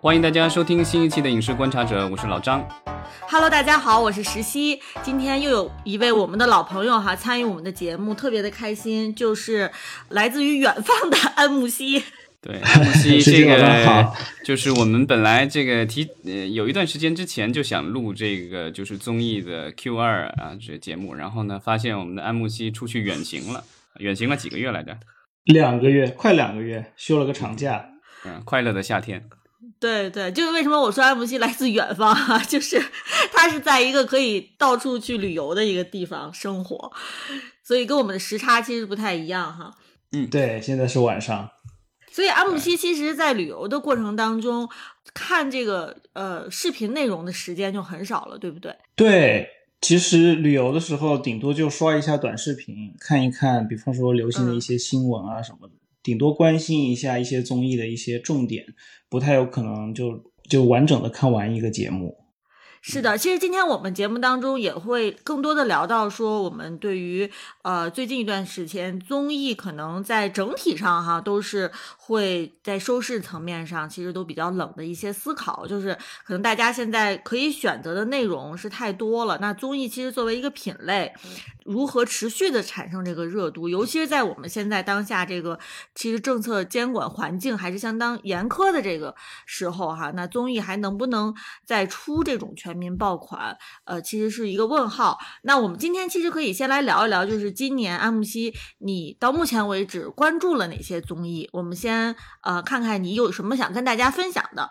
欢迎大家收听新一期的《影视观察者》，我是老张。Hello，大家好，我是石溪。今天又有一位我们的老朋友哈参与我们的节目，特别的开心，就是来自于远方的安慕希。对，安慕希这个就是我们本来这个提呃有一段时间之前就想录这个就是综艺的 Q 二啊这节目，然后呢发现我们的安慕希出去远行了，远行了几个月来着？两个月，快两个月，休了个长假。嗯，快乐的夏天。对对，就是为什么我说安慕希来自远方啊，就是他是在一个可以到处去旅游的一个地方生活，所以跟我们的时差其实不太一样哈。嗯，对，现在是晚上。所以安慕希其实，在旅游的过程当中，看这个呃视频内容的时间就很少了，对不对？对，其实旅游的时候，顶多就刷一下短视频，看一看，比方说流行的一些新闻啊什么的，顶多关心一下一些综艺的一些重点。不太有可能就就完整的看完一个节目。是的，其实今天我们节目当中也会更多的聊到说，我们对于呃最近一段时间综艺可能在整体上哈都是会在收视层面上其实都比较冷的一些思考，就是可能大家现在可以选择的内容是太多了。那综艺其实作为一个品类，如何持续的产生这个热度，尤其是在我们现在当下这个其实政策监管环境还是相当严苛的这个时候哈，那综艺还能不能再出这种全民爆款？呃，其实是一个问号。那我们今天其实可以先来聊一聊，就是今年安慕希，你到目前为止关注了哪些综艺？我们先呃看看你有什么想跟大家分享的。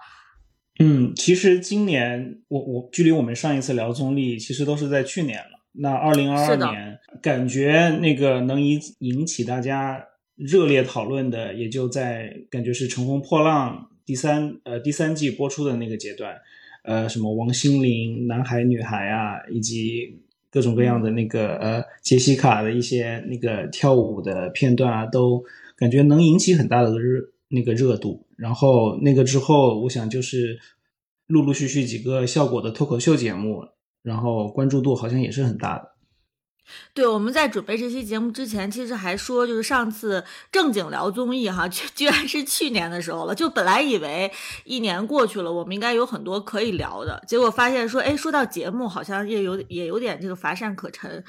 嗯，其实今年我我距离我们上一次聊综艺，其实都是在去年了。那二零二二年，感觉那个能引引起大家热烈讨论的，也就在感觉是《乘风破浪》第三呃第三季播出的那个阶段，呃，什么王心凌、男孩女孩啊，以及各种各样的那个呃杰西卡的一些那个跳舞的片段啊，都感觉能引起很大的热那个热度。然后那个之后，我想就是陆陆续续几个效果的脱口秀节目。然后关注度好像也是很大的。对，我们在准备这期节目之前，其实还说，就是上次正经聊综艺哈，居然是去年的时候了。就本来以为一年过去了，我们应该有很多可以聊的，结果发现说，哎，说到节目，好像也有也有点这个乏善可陈。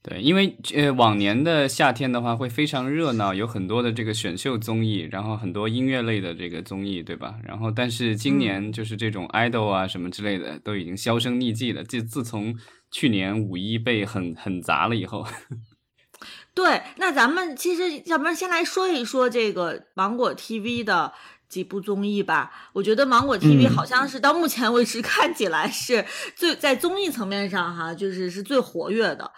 对，因为呃往年的夏天的话会非常热闹，有很多的这个选秀综艺，然后很多音乐类的这个综艺，对吧？然后但是今年就是这种 idol 啊什么之类的都已经销声匿迹了。自自从去年五一被很很砸了以后，对，那咱们其实要不然先来说一说这个芒果 TV 的几部综艺吧。我觉得芒果 TV 好像是到目前为止 看起来是最在综艺层面上哈，就是是最活跃的。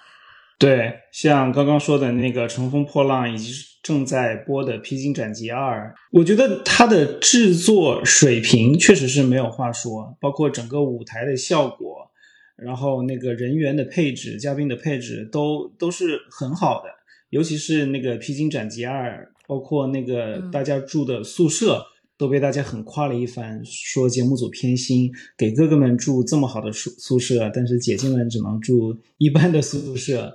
对，像刚刚说的那个《乘风破浪》，以及正在播的《披荆斩棘二》，我觉得它的制作水平确实是没有话说，包括整个舞台的效果，然后那个人员的配置、嘉宾的配置都都是很好的，尤其是那个《披荆斩棘二》，包括那个大家住的宿舍。都被大家很夸了一番，说节目组偏心，给哥哥们住这么好的宿宿舍，但是姐姐们只能住一般的宿舍。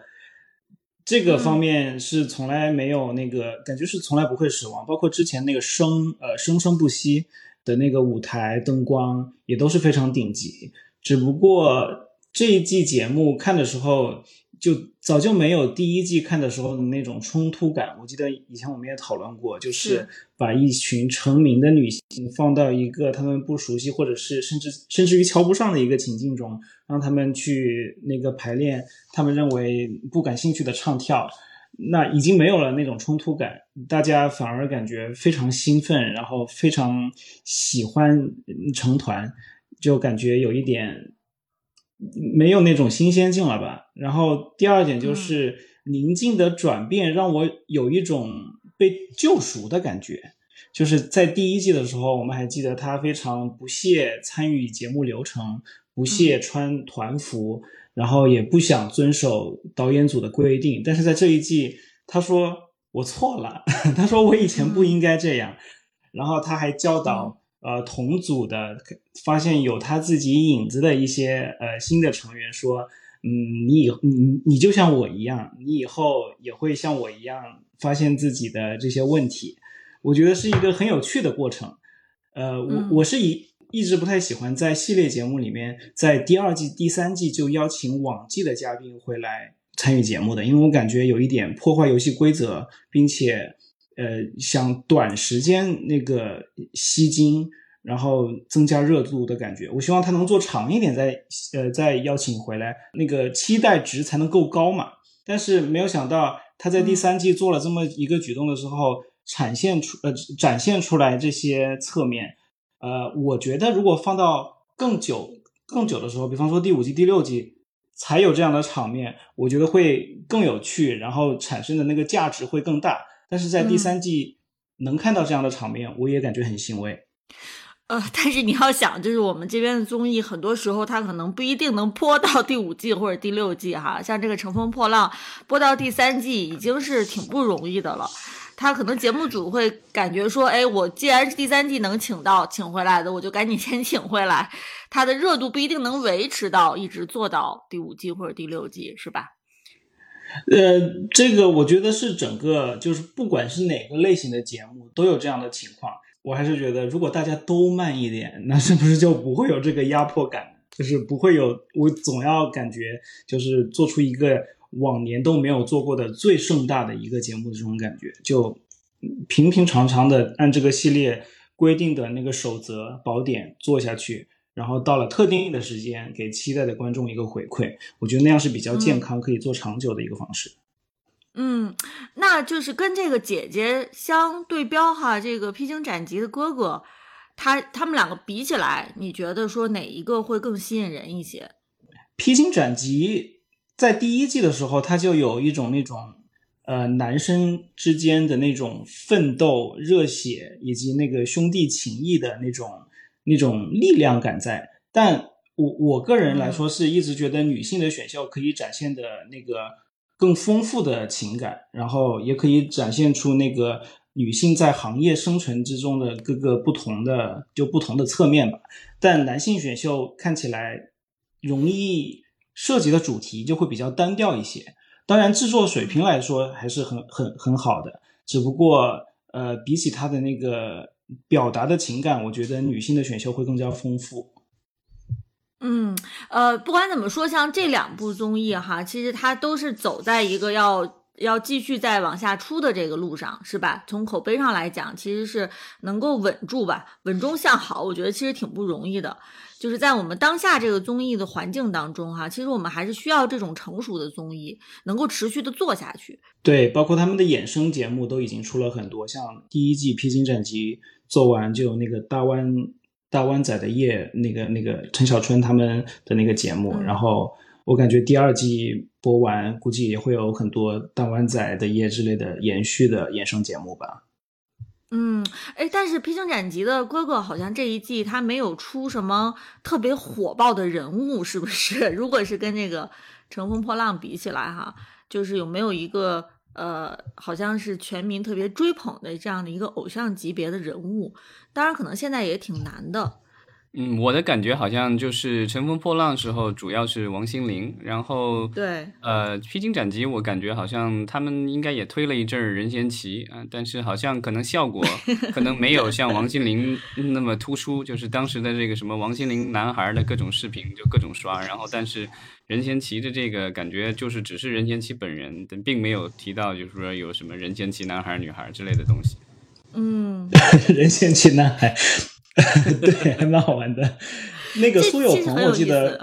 这个方面是从来没有那个感觉，是从来不会失望。包括之前那个生呃生生不息的那个舞台灯光也都是非常顶级。只不过这一季节目看的时候。就早就没有第一季看的时候的那种冲突感。我记得以前我们也讨论过，就是把一群成名的女性放到一个他们不熟悉或者是甚至甚至于瞧不上的一个情境中，让他们去那个排练他们认为不感兴趣的唱跳，那已经没有了那种冲突感，大家反而感觉非常兴奋，然后非常喜欢成团，就感觉有一点。没有那种新鲜劲了吧？然后第二点就是宁静的转变，让我有一种被救赎的感觉。就是在第一季的时候，我们还记得他非常不屑参与节目流程，不屑穿团服，然后也不想遵守导演组的规定。但是在这一季，他说我错了，他说我以前不应该这样。然后他还教导。呃，同组的发现有他自己影子的一些呃新的成员说，嗯，你以你你就像我一样，你以后也会像我一样发现自己的这些问题。我觉得是一个很有趣的过程。呃，我我是一一直不太喜欢在系列节目里面，在第二季、第三季就邀请往季的嘉宾回来参与节目的，因为我感觉有一点破坏游戏规则，并且呃想短时间那个吸金，然后增加热度的感觉。我希望他能做长一点，再呃再邀请回来，那个期待值才能够高嘛。但是没有想到他在第三季做了这么一个举动的时候。展现出呃展现出来这些侧面，呃，我觉得如果放到更久更久的时候，比方说第五季、第六季才有这样的场面，我觉得会更有趣，然后产生的那个价值会更大。但是在第三季能看到这样的场面，我也感觉很欣慰。呃，但是你要想，就是我们这边的综艺，很多时候它可能不一定能播到第五季或者第六季哈。像这个《乘风破浪》播到第三季已经是挺不容易的了。他可能节目组会感觉说，哎，我既然是第三季能请到请回来的，我就赶紧先请回来。它的热度不一定能维持到一直做到第五季或者第六季，是吧？呃，这个我觉得是整个就是不管是哪个类型的节目都有这样的情况。我还是觉得，如果大家都慢一点，那是不是就不会有这个压迫感？就是不会有我总要感觉就是做出一个。往年都没有做过的最盛大的一个节目的这种感觉，就平平常常的按这个系列规定的那个守则宝典做下去，然后到了特定的时间给期待的观众一个回馈，我觉得那样是比较健康、可以做长久的一个方式。嗯，那就是跟这个姐姐相对标哈，这个披荆斩棘的哥哥，他他们两个比起来，你觉得说哪一个会更吸引人一些？披荆斩棘。在第一季的时候，他就有一种那种，呃，男生之间的那种奋斗、热血以及那个兄弟情谊的那种那种力量感在。但我我个人来说，是一直觉得女性的选秀可以展现的那个更丰富的情感，然后也可以展现出那个女性在行业生存之中的各个不同的就不同的侧面吧。但男性选秀看起来容易。涉及的主题就会比较单调一些，当然制作水平来说还是很很很好的，只不过呃比起他的那个表达的情感，我觉得女性的选秀会更加丰富。嗯，呃，不管怎么说，像这两部综艺哈，其实它都是走在一个要要继续再往下出的这个路上，是吧？从口碑上来讲，其实是能够稳住吧，稳中向好，我觉得其实挺不容易的。就是在我们当下这个综艺的环境当中，哈，其实我们还是需要这种成熟的综艺，能够持续的做下去。对，包括他们的衍生节目都已经出了很多，像第一季《披荆斩棘》做完就有那个大湾大湾仔的夜，那个那个陈小春他们的那个节目，然后我感觉第二季播完，估计也会有很多大湾仔的夜之类的延续的衍生节目吧。嗯，哎，但是披荆斩棘的哥哥好像这一季他没有出什么特别火爆的人物，是不是？如果是跟那个乘风破浪比起来，哈，就是有没有一个呃，好像是全民特别追捧的这样的一个偶像级别的人物？当然，可能现在也挺难的。嗯，我的感觉好像就是乘风破浪时候主要是王心凌，然后对，呃，披荆斩棘我感觉好像他们应该也推了一阵任贤齐啊，但是好像可能效果 可能没有像王心凌那么突出，就是当时的这个什么王心凌男孩的各种视频就各种刷，然后但是任贤齐的这个感觉就是只是任贤齐本人，但并没有提到就是说有什么任贤齐男孩女孩之类的东西。嗯，任贤齐男孩。对，还蛮好玩的。那个苏有朋，我记得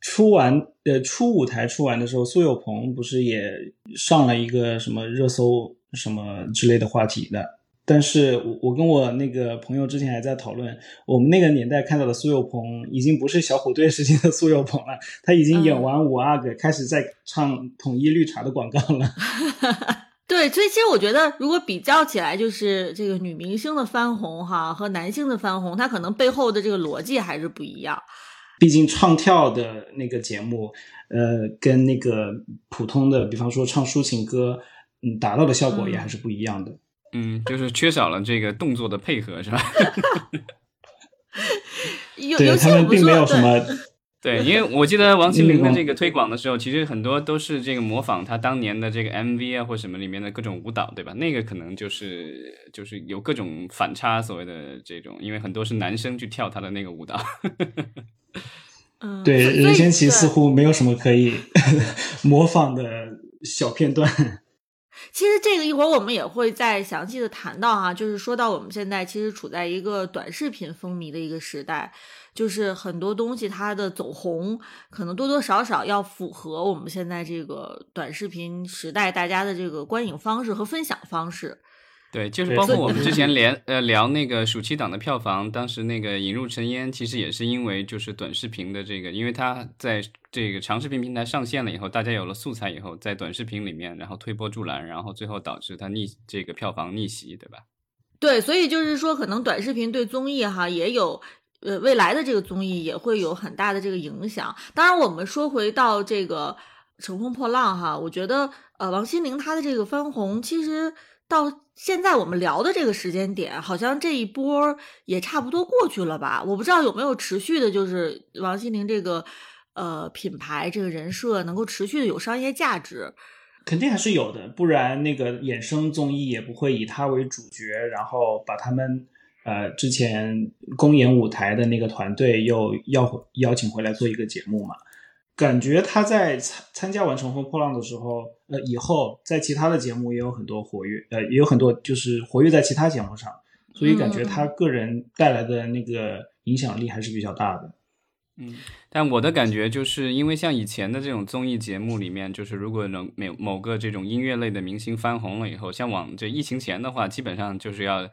出完呃出舞台出完的时候，苏有朋不是也上了一个什么热搜什么之类的话题的。但是我我跟我那个朋友之前还在讨论，我们那个年代看到的苏有朋已经不是小虎队时期的苏有朋了，他已经演完五阿哥，开始在唱统一绿茶的广告了。对，所以其实我觉得，如果比较起来，就是这个女明星的翻红哈和男性的翻红，它可能背后的这个逻辑还是不一样。毕竟唱跳的那个节目，呃，跟那个普通的，比方说唱抒情歌，嗯，达到的效果也还是不一样的。嗯，就是缺少了这个动作的配合，是吧？有对他们并没有什么对，因为我记得王心凌的这个推广的时候，其实很多都是这个模仿她当年的这个 MV 啊或什么里面的各种舞蹈，对吧？那个可能就是就是有各种反差，所谓的这种，因为很多是男生去跳她的那个舞蹈。嗯，对，任贤齐似乎没有什么可以 模仿的小片段。其实这个一会儿我们也会再详细的谈到哈，就是说到我们现在其实处在一个短视频风靡的一个时代，就是很多东西它的走红，可能多多少少要符合我们现在这个短视频时代大家的这个观影方式和分享方式。对，就是包括我们之前连呃聊那个暑期档的票房，当时那个《引入尘烟》其实也是因为就是短视频的这个，因为它在这个长视频平台上线了以后，大家有了素材以后，在短视频里面，然后推波助澜，然后最后导致它逆这个票房逆袭，对吧？对，所以就是说，可能短视频对综艺哈也有，呃，未来的这个综艺也会有很大的这个影响。当然，我们说回到这个《乘风破浪》哈，我觉得呃，王心凌她的这个翻红，其实到现在我们聊的这个时间点，好像这一波也差不多过去了吧？我不知道有没有持续的，就是王心凌这个呃品牌这个人设能够持续的有商业价值。肯定还是有的，不然那个衍生综艺也不会以他为主角，然后把他们呃之前公演舞台的那个团队又要邀请回来做一个节目嘛。感觉他在参参加完《乘风破浪》的时候，呃，以后在其他的节目也有很多活跃，呃，也有很多就是活跃在其他节目上，所以感觉他个人带来的那个影响力还是比较大的。嗯，但我的感觉就是因为像以前的这种综艺节目里面，就是如果能某某个这种音乐类的明星翻红了以后，像往这疫情前的话，基本上就是要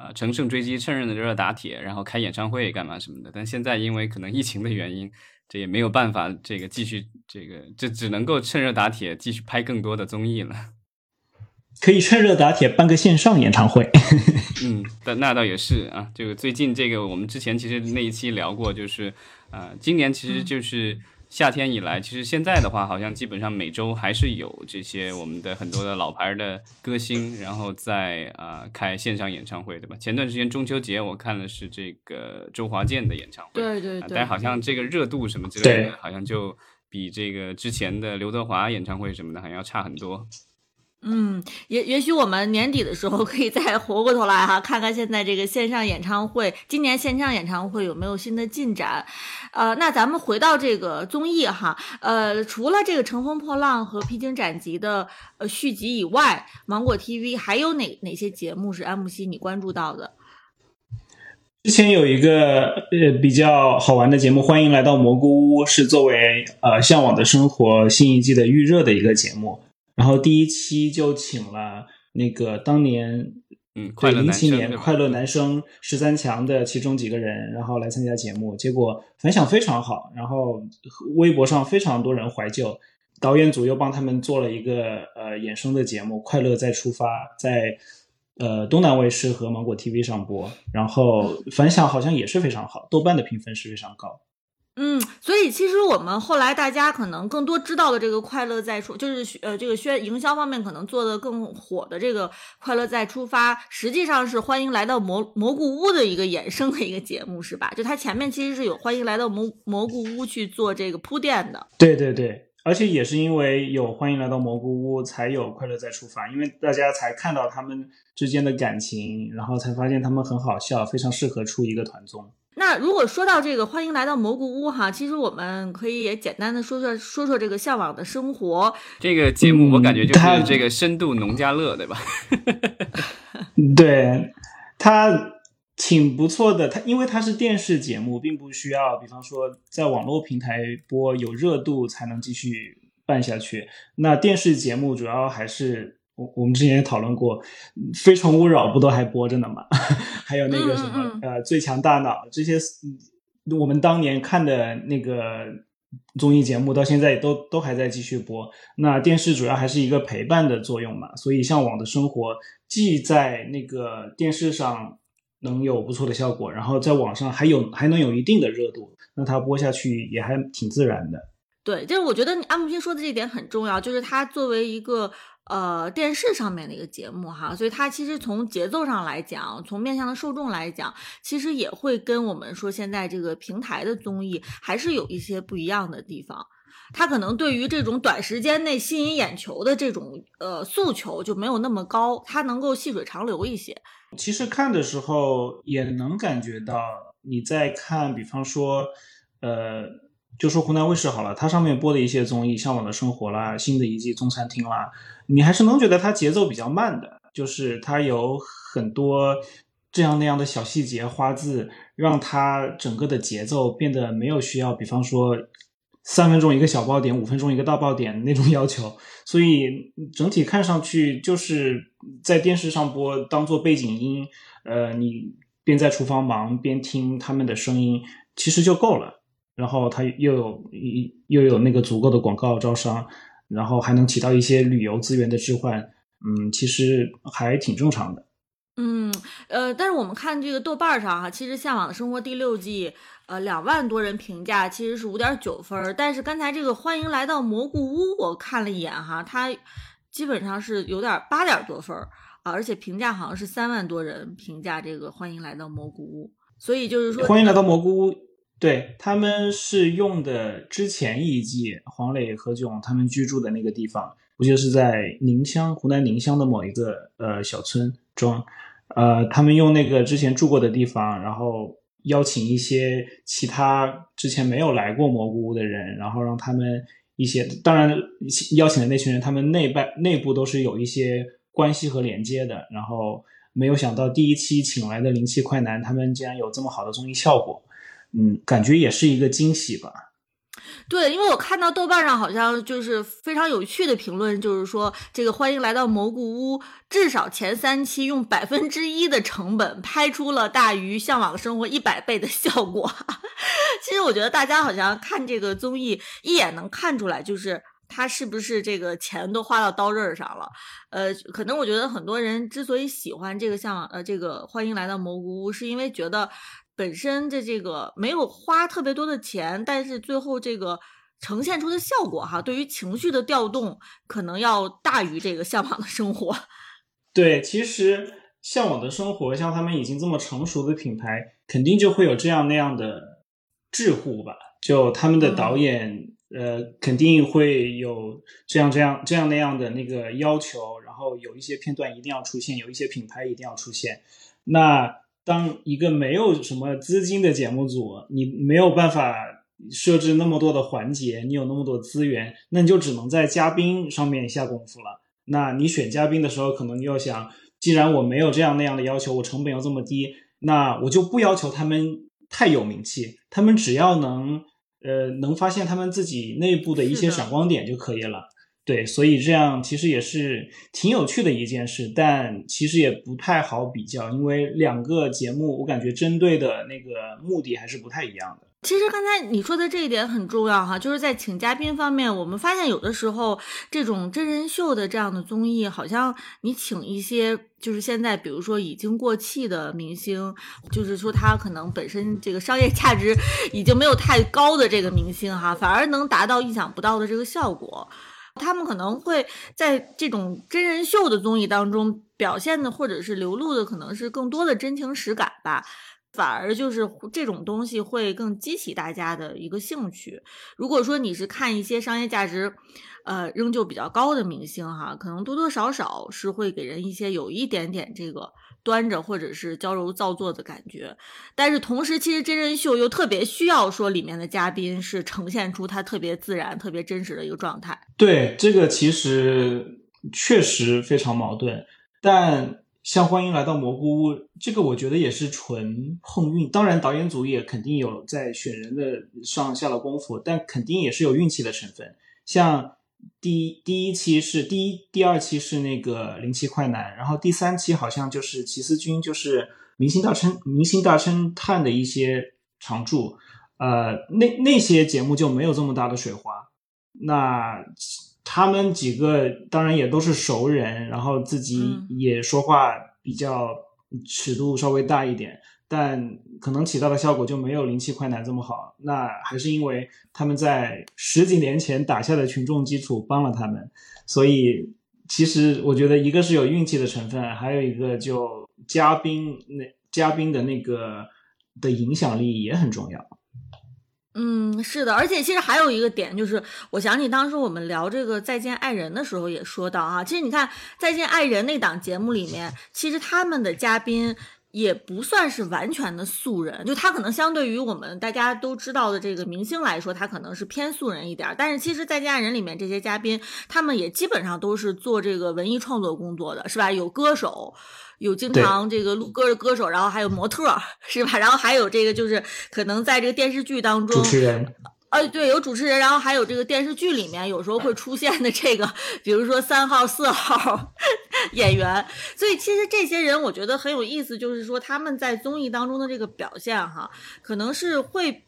啊乘胜追击，趁热的热打铁，然后开演唱会干嘛什么的。但现在因为可能疫情的原因，这也没有办法，这个继续这个这只能够趁热打铁，继续拍更多的综艺了。可以趁热打铁办个线上演唱会。嗯，但那倒也是啊。这个最近这个我们之前其实那一期聊过，就是啊、今年其实就是夏天以来，其实现在的话，好像基本上每周还是有这些我们的很多的老牌的歌星，然后在啊、开线上演唱会，对吧？前段时间中秋节我看的是这个周华健的演唱会，啊对对对，但好像这个热度什么之类的，好像就比这个之前的刘德华演唱会什么的好像要差很多。嗯，也也许我们年底的时候可以再回过头来哈，看看现在这个线上演唱会，今年线上演唱会有没有新的进展？呃，那咱们回到这个综艺哈，呃，除了这个《乘风破浪》和《披荆斩棘》的呃续集以外，芒果 TV 还有哪哪些节目是 M C 你关注到的？之前有一个呃比较好玩的节目，欢迎来到蘑菇屋，是作为呃《向往的生活》新一季的预热的一个节目。然后第一期就请了那个当年嗯，快乐零七年快乐男生十三强的其中几个人，然后来参加节目，结果反响非常好，然后微博上非常多人怀旧。导演组又帮他们做了一个呃衍生的节目《快乐再出发》，在呃东南卫视和芒果 TV 上播，然后反响好像也是非常好，豆瓣的评分是非常高。嗯，所以其实我们后来大家可能更多知道的这个快乐再出，就是呃这个宣营销方面可能做的更火的这个快乐再出发，实际上是欢迎来到蘑蘑菇屋的一个衍生的一个节目，是吧？就它前面其实是有欢迎来到蘑蘑菇屋去做这个铺垫的。对对对，而且也是因为有欢迎来到蘑菇屋，才有快乐再出发，因为大家才看到他们之间的感情，然后才发现他们很好笑，非常适合出一个团综。那如果说到这个欢迎来到蘑菇屋哈，其实我们可以也简单的说说说说这个向往的生活。这个节目我感觉就是这个深度农家乐，对吧？对它挺不错的，它因为它是电视节目，并不需要，比方说在网络平台播有热度才能继续办下去。那电视节目主要还是我我们之前也讨论过，《非诚勿扰》不都还播着呢吗？还有那个什么嗯嗯呃《最强大脑》这些，嗯我们当年看的那个综艺节目，到现在都都还在继续播。那电视主要还是一个陪伴的作用嘛，所以《向往的生活》既在那个电视上能有不错的效果，然后在网上还有还能有一定的热度，那它播下去也还挺自然的。对，就是我觉得你安慕平说的这一点很重要，就是它作为一个呃电视上面的一个节目哈，所以它其实从节奏上来讲，从面向的受众来讲，其实也会跟我们说现在这个平台的综艺还是有一些不一样的地方。它可能对于这种短时间内吸引眼球的这种呃诉求就没有那么高，它能够细水长流一些。其实看的时候也能感觉到，你在看，比方说，呃，就说湖南卫视好了，它上面播的一些综艺，《向往的生活》啦，新的一季《中餐厅》啦，你还是能觉得它节奏比较慢的，就是它有很多这样那样的小细节花字，让它整个的节奏变得没有需要，比方说。三分钟一个小爆点，五分钟一个大爆点那种要求，所以整体看上去就是在电视上播当做背景音，呃，你边在厨房忙边听他们的声音，其实就够了。然后它又有一又有那个足够的广告招商，然后还能起到一些旅游资源的置换，嗯，其实还挺正常的。嗯，呃，但是我们看这个豆瓣上哈，其实《向往的生活》第六季。呃，两万多人评价其实是五点九分，但是刚才这个欢迎来到蘑菇屋，我看了一眼哈，它基本上是有点八点多分啊，而且评价好像是三万多人评价这个欢迎来到蘑菇屋，所以就是说欢迎来到蘑菇屋，对他们是用的之前一季黄磊、何炅他们居住的那个地方，我记得是在宁乡，湖南宁乡的某一个呃小村庄，呃，他们用那个之前住过的地方，然后。邀请一些其他之前没有来过蘑菇屋的人，然后让他们一些，当然邀请的那群人，他们内外内部都是有一些关系和连接的。然后没有想到第一期请来的灵气快男，他们竟然有这么好的综艺效果，嗯，感觉也是一个惊喜吧。对，因为我看到豆瓣上好像就是非常有趣的评论，就是说这个欢迎来到蘑菇屋，至少前三期用百分之一的成本拍出了大于向往生活一百倍的效果。其实我觉得大家好像看这个综艺一眼能看出来，就是他是不是这个钱都花到刀刃上了。呃，可能我觉得很多人之所以喜欢这个向往呃这个欢迎来到蘑菇屋，是因为觉得。本身的这个没有花特别多的钱，但是最后这个呈现出的效果哈，对于情绪的调动可能要大于这个向往的生活。对，其实向往的生活像他们已经这么成熟的品牌，肯定就会有这样那样的智库吧？就他们的导演，呃，肯定会有这样这样这样那样的那个要求，然后有一些片段一定要出现，有一些品牌一定要出现。那当一个没有什么资金的节目组，你没有办法设置那么多的环节，你有那么多资源，那你就只能在嘉宾上面下功夫了。那你选嘉宾的时候，可能你要想，既然我没有这样那样的要求，我成本又这么低，那我就不要求他们太有名气，他们只要能呃能发现他们自己内部的一些闪光点就可以了。对，所以这样其实也是挺有趣的一件事，但其实也不太好比较，因为两个节目我感觉针对的那个目的还是不太一样的。其实刚才你说的这一点很重要哈，就是在请嘉宾方面，我们发现有的时候这种真人秀的这样的综艺，好像你请一些就是现在比如说已经过气的明星，就是说他可能本身这个商业价值已经没有太高的这个明星哈，反而能达到意想不到的这个效果。他们可能会在这种真人秀的综艺当中表现的，或者是流露的，可能是更多的真情实感吧。反而就是这种东西会更激起大家的一个兴趣。如果说你是看一些商业价值，呃，仍旧比较高的明星哈，可能多多少少是会给人一些有一点点这个。端着或者是娇柔造作的感觉，但是同时，其实真人秀又特别需要说里面的嘉宾是呈现出他特别自然、特别真实的一个状态。对，这个其实确实非常矛盾。但像欢迎来到蘑菇屋，这个我觉得也是纯碰运。当然，导演组也肯定有在选人的上下了功夫，但肯定也是有运气的成分。像。第一第一期是第一，第二期是那个零七快男，然后第三期好像就是齐思君，就是明星大侦明星大侦探的一些常驻，呃，那那些节目就没有这么大的水花。那他们几个当然也都是熟人，然后自己也说话比较尺度稍微大一点。但可能起到的效果就没有灵气快男这么好，那还是因为他们在十几年前打下的群众基础帮了他们，所以其实我觉得一个是有运气的成分，还有一个就嘉宾那嘉宾的那个的影响力也很重要。嗯，是的，而且其实还有一个点，就是我想起当时我们聊这个《再见爱人》的时候也说到啊，其实你看《再见爱人》那档节目里面，其实他们的嘉宾也不算是完全的素人，就他可能相对于我们大家都知道的这个明星来说，他可能是偏素人一点，但是其实《在家人》里面这些嘉宾，他们也基本上都是做这个文艺创作工作的，是吧？有歌手。有经常这个录歌的歌手，然后还有模特，是吧？然后还有这个就是可能在这个电视剧当中，主持人，呃，对，有主持人，然后还有这个电视剧里面有时候会出现的这个，比如说三号、四号 演员。所以其实这些人我觉得很有意思，就是说他们在综艺当中的这个表现哈，可能是会。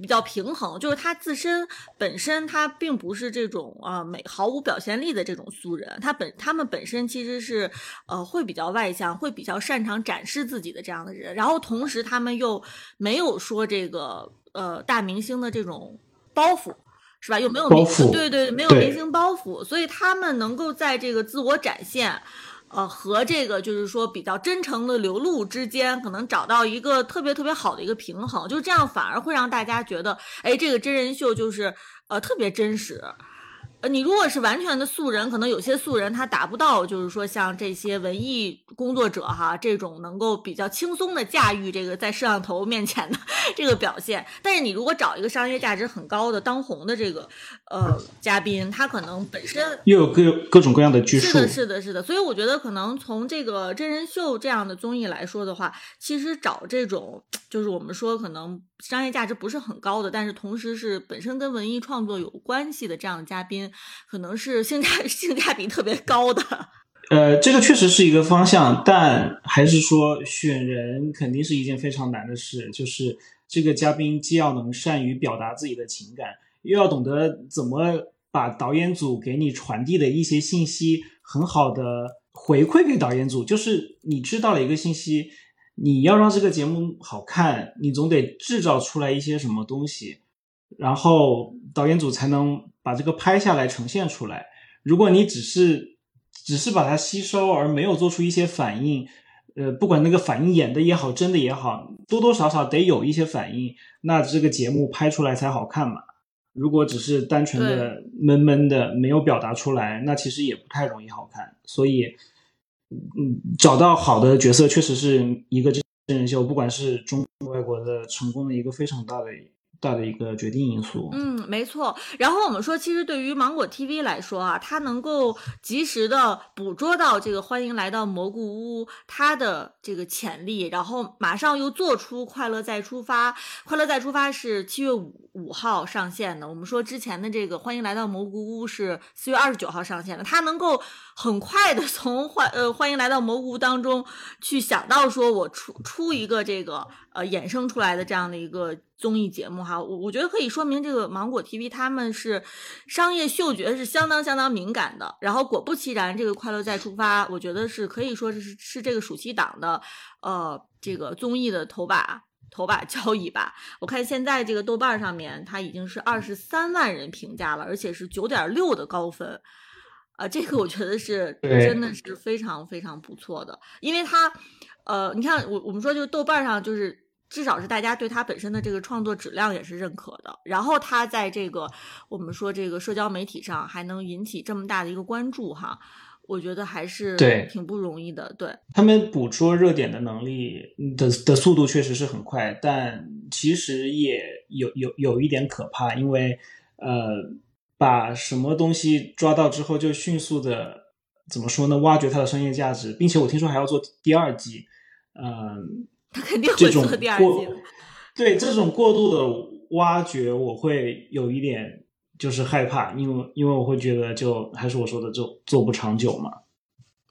比较平衡，就是他自身本身，他并不是这种啊没毫无表现力的这种素人，他本他们本身其实是呃会比较外向，会比较擅长展示自己的这样的人，然后同时他们又没有说这个呃大明星的这种包袱，是吧？又没有明星，对对，没有明星包袱，所以他们能够在这个自我展现。呃，和这个就是说比较真诚的流露之间，可能找到一个特别特别好的一个平衡，就这样反而会让大家觉得，哎，这个真人秀就是呃特别真实。呃，你如果是完全的素人，可能有些素人他达不到，就是说像这些文艺工作者哈，这种能够比较轻松的驾驭这个在摄像头面前的 这个表现。但是你如果找一个商业价值很高的当红的这个呃嘉宾，他可能本身又有各各种各样的拘束。是的，是的，是的。所以我觉得可能从这个真人秀这样的综艺来说的话，其实找这种就是我们说可能。商业价值不是很高的，但是同时是本身跟文艺创作有关系的这样的嘉宾，可能是性价 性价比特别高的。呃，这个确实是一个方向，但还是说选人肯定是一件非常难的事。就是这个嘉宾既要能善于表达自己的情感，又要懂得怎么把导演组给你传递的一些信息很好的回馈给导演组。就是你知道了一个信息。你要让这个节目好看，你总得制造出来一些什么东西，然后导演组才能把这个拍下来呈现出来。如果你只是只是把它吸收，而没有做出一些反应，呃，不管那个反应演的也好，真的也好，多多少少得有一些反应，那这个节目拍出来才好看嘛。如果只是单纯的闷闷的，没有表达出来，那其实也不太容易好看。所以。嗯，找到好的角色确实是一个真人秀，不管是中外国的成功的一个非常大的。大的一个决定因素。嗯，没错。然后我们说，其实对于芒果 TV 来说啊，它能够及时的捕捉到这个欢迎来到蘑菇屋它的这个潜力，然后马上又做出快乐再出发。快乐再出发是七月五五号上线的。我们说之前的这个欢迎来到蘑菇屋是四月二十九号上线的。它能够很快的从欢呃欢迎来到蘑菇屋当中去想到说我出出一个这个呃衍生出来的这样的一个。综艺节目哈，我我觉得可以说明这个芒果 TV 他们是商业嗅觉是相当相当敏感的。然后果不其然，这个《快乐再出发》，我觉得是可以说是是这个暑期档的呃这个综艺的头把头把交椅吧。我看现在这个豆瓣上面它已经是二十三万人评价了，而且是九点六的高分啊，这个我觉得是真的是非常非常不错的，因为它呃，你看我我们说就是豆瓣上就是。至少是大家对他本身的这个创作质量也是认可的，然后他在这个我们说这个社交媒体上还能引起这么大的一个关注哈，我觉得还是对挺不容易的。对他们捕捉热点的能力的的速度确实是很快，但其实也有有有一点可怕，因为呃把什么东西抓到之后就迅速的怎么说呢？挖掘它的商业价值，并且我听说还要做第二季，嗯。他肯定会做第二季。对这种过度的挖掘，我会有一点就是害怕，因为因为我会觉得，就还是我说的，就做不长久嘛。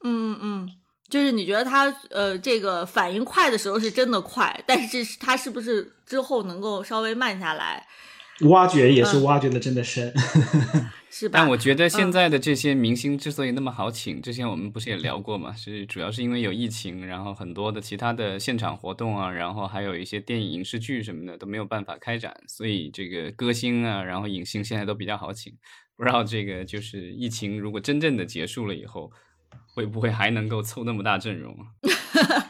嗯嗯，就是你觉得他呃，这个反应快的时候是真的快，但是这他是不是之后能够稍微慢下来？挖掘也是挖掘的真的深。是吧？但我觉得现在的这些明星之所以那么好请，之前我们不是也聊过嘛？是主要是因为有疫情，然后很多的其他的现场活动啊，然后还有一些电影、影视剧什么的都没有办法开展，所以这个歌星啊，然后影星现在都比较好请。不知道这个就是疫情如果真正的结束了以后，会不会还能够凑那么大阵容啊？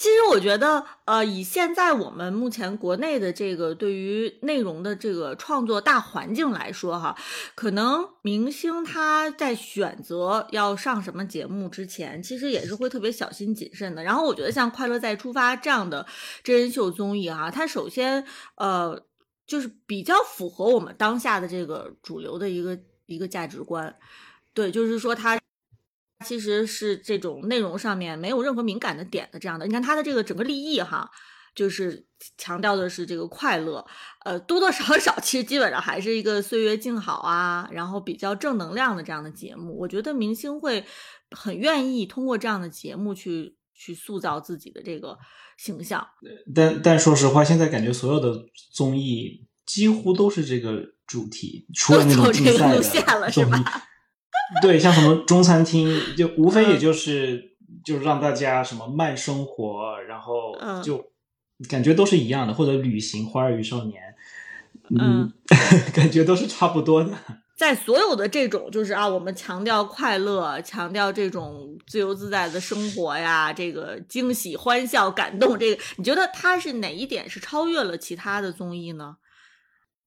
其实我觉得，呃，以现在我们目前国内的这个对于内容的这个创作大环境来说，哈，可能明星他在选择要上什么节目之前，其实也是会特别小心谨慎的。然后我觉得像《快乐再出发》这样的真人秀综艺，哈，它首先，呃，就是比较符合我们当下的这个主流的一个一个价值观，对，就是说它。其实是这种内容上面没有任何敏感的点的这样的，你看他的这个整个立意哈，就是强调的是这个快乐，呃，多多少少 其实基本上还是一个岁月静好啊，然后比较正能量的这样的节目。我觉得明星会很愿意通过这样的节目去去塑造自己的这个形象。但但说实话，现在感觉所有的综艺几乎都是这个主题，除了那种竞赛的综艺。对，像什么中餐厅，就无非也就是就是让大家什么慢生活，然后就感觉都是一样的，或者旅行《花儿与少年》，嗯，感觉都是差不多的。在所有的这种就是啊，我们强调快乐，强调这种自由自在的生活呀，这个惊喜、欢笑、感动，这个你觉得它是哪一点是超越了其他的综艺呢？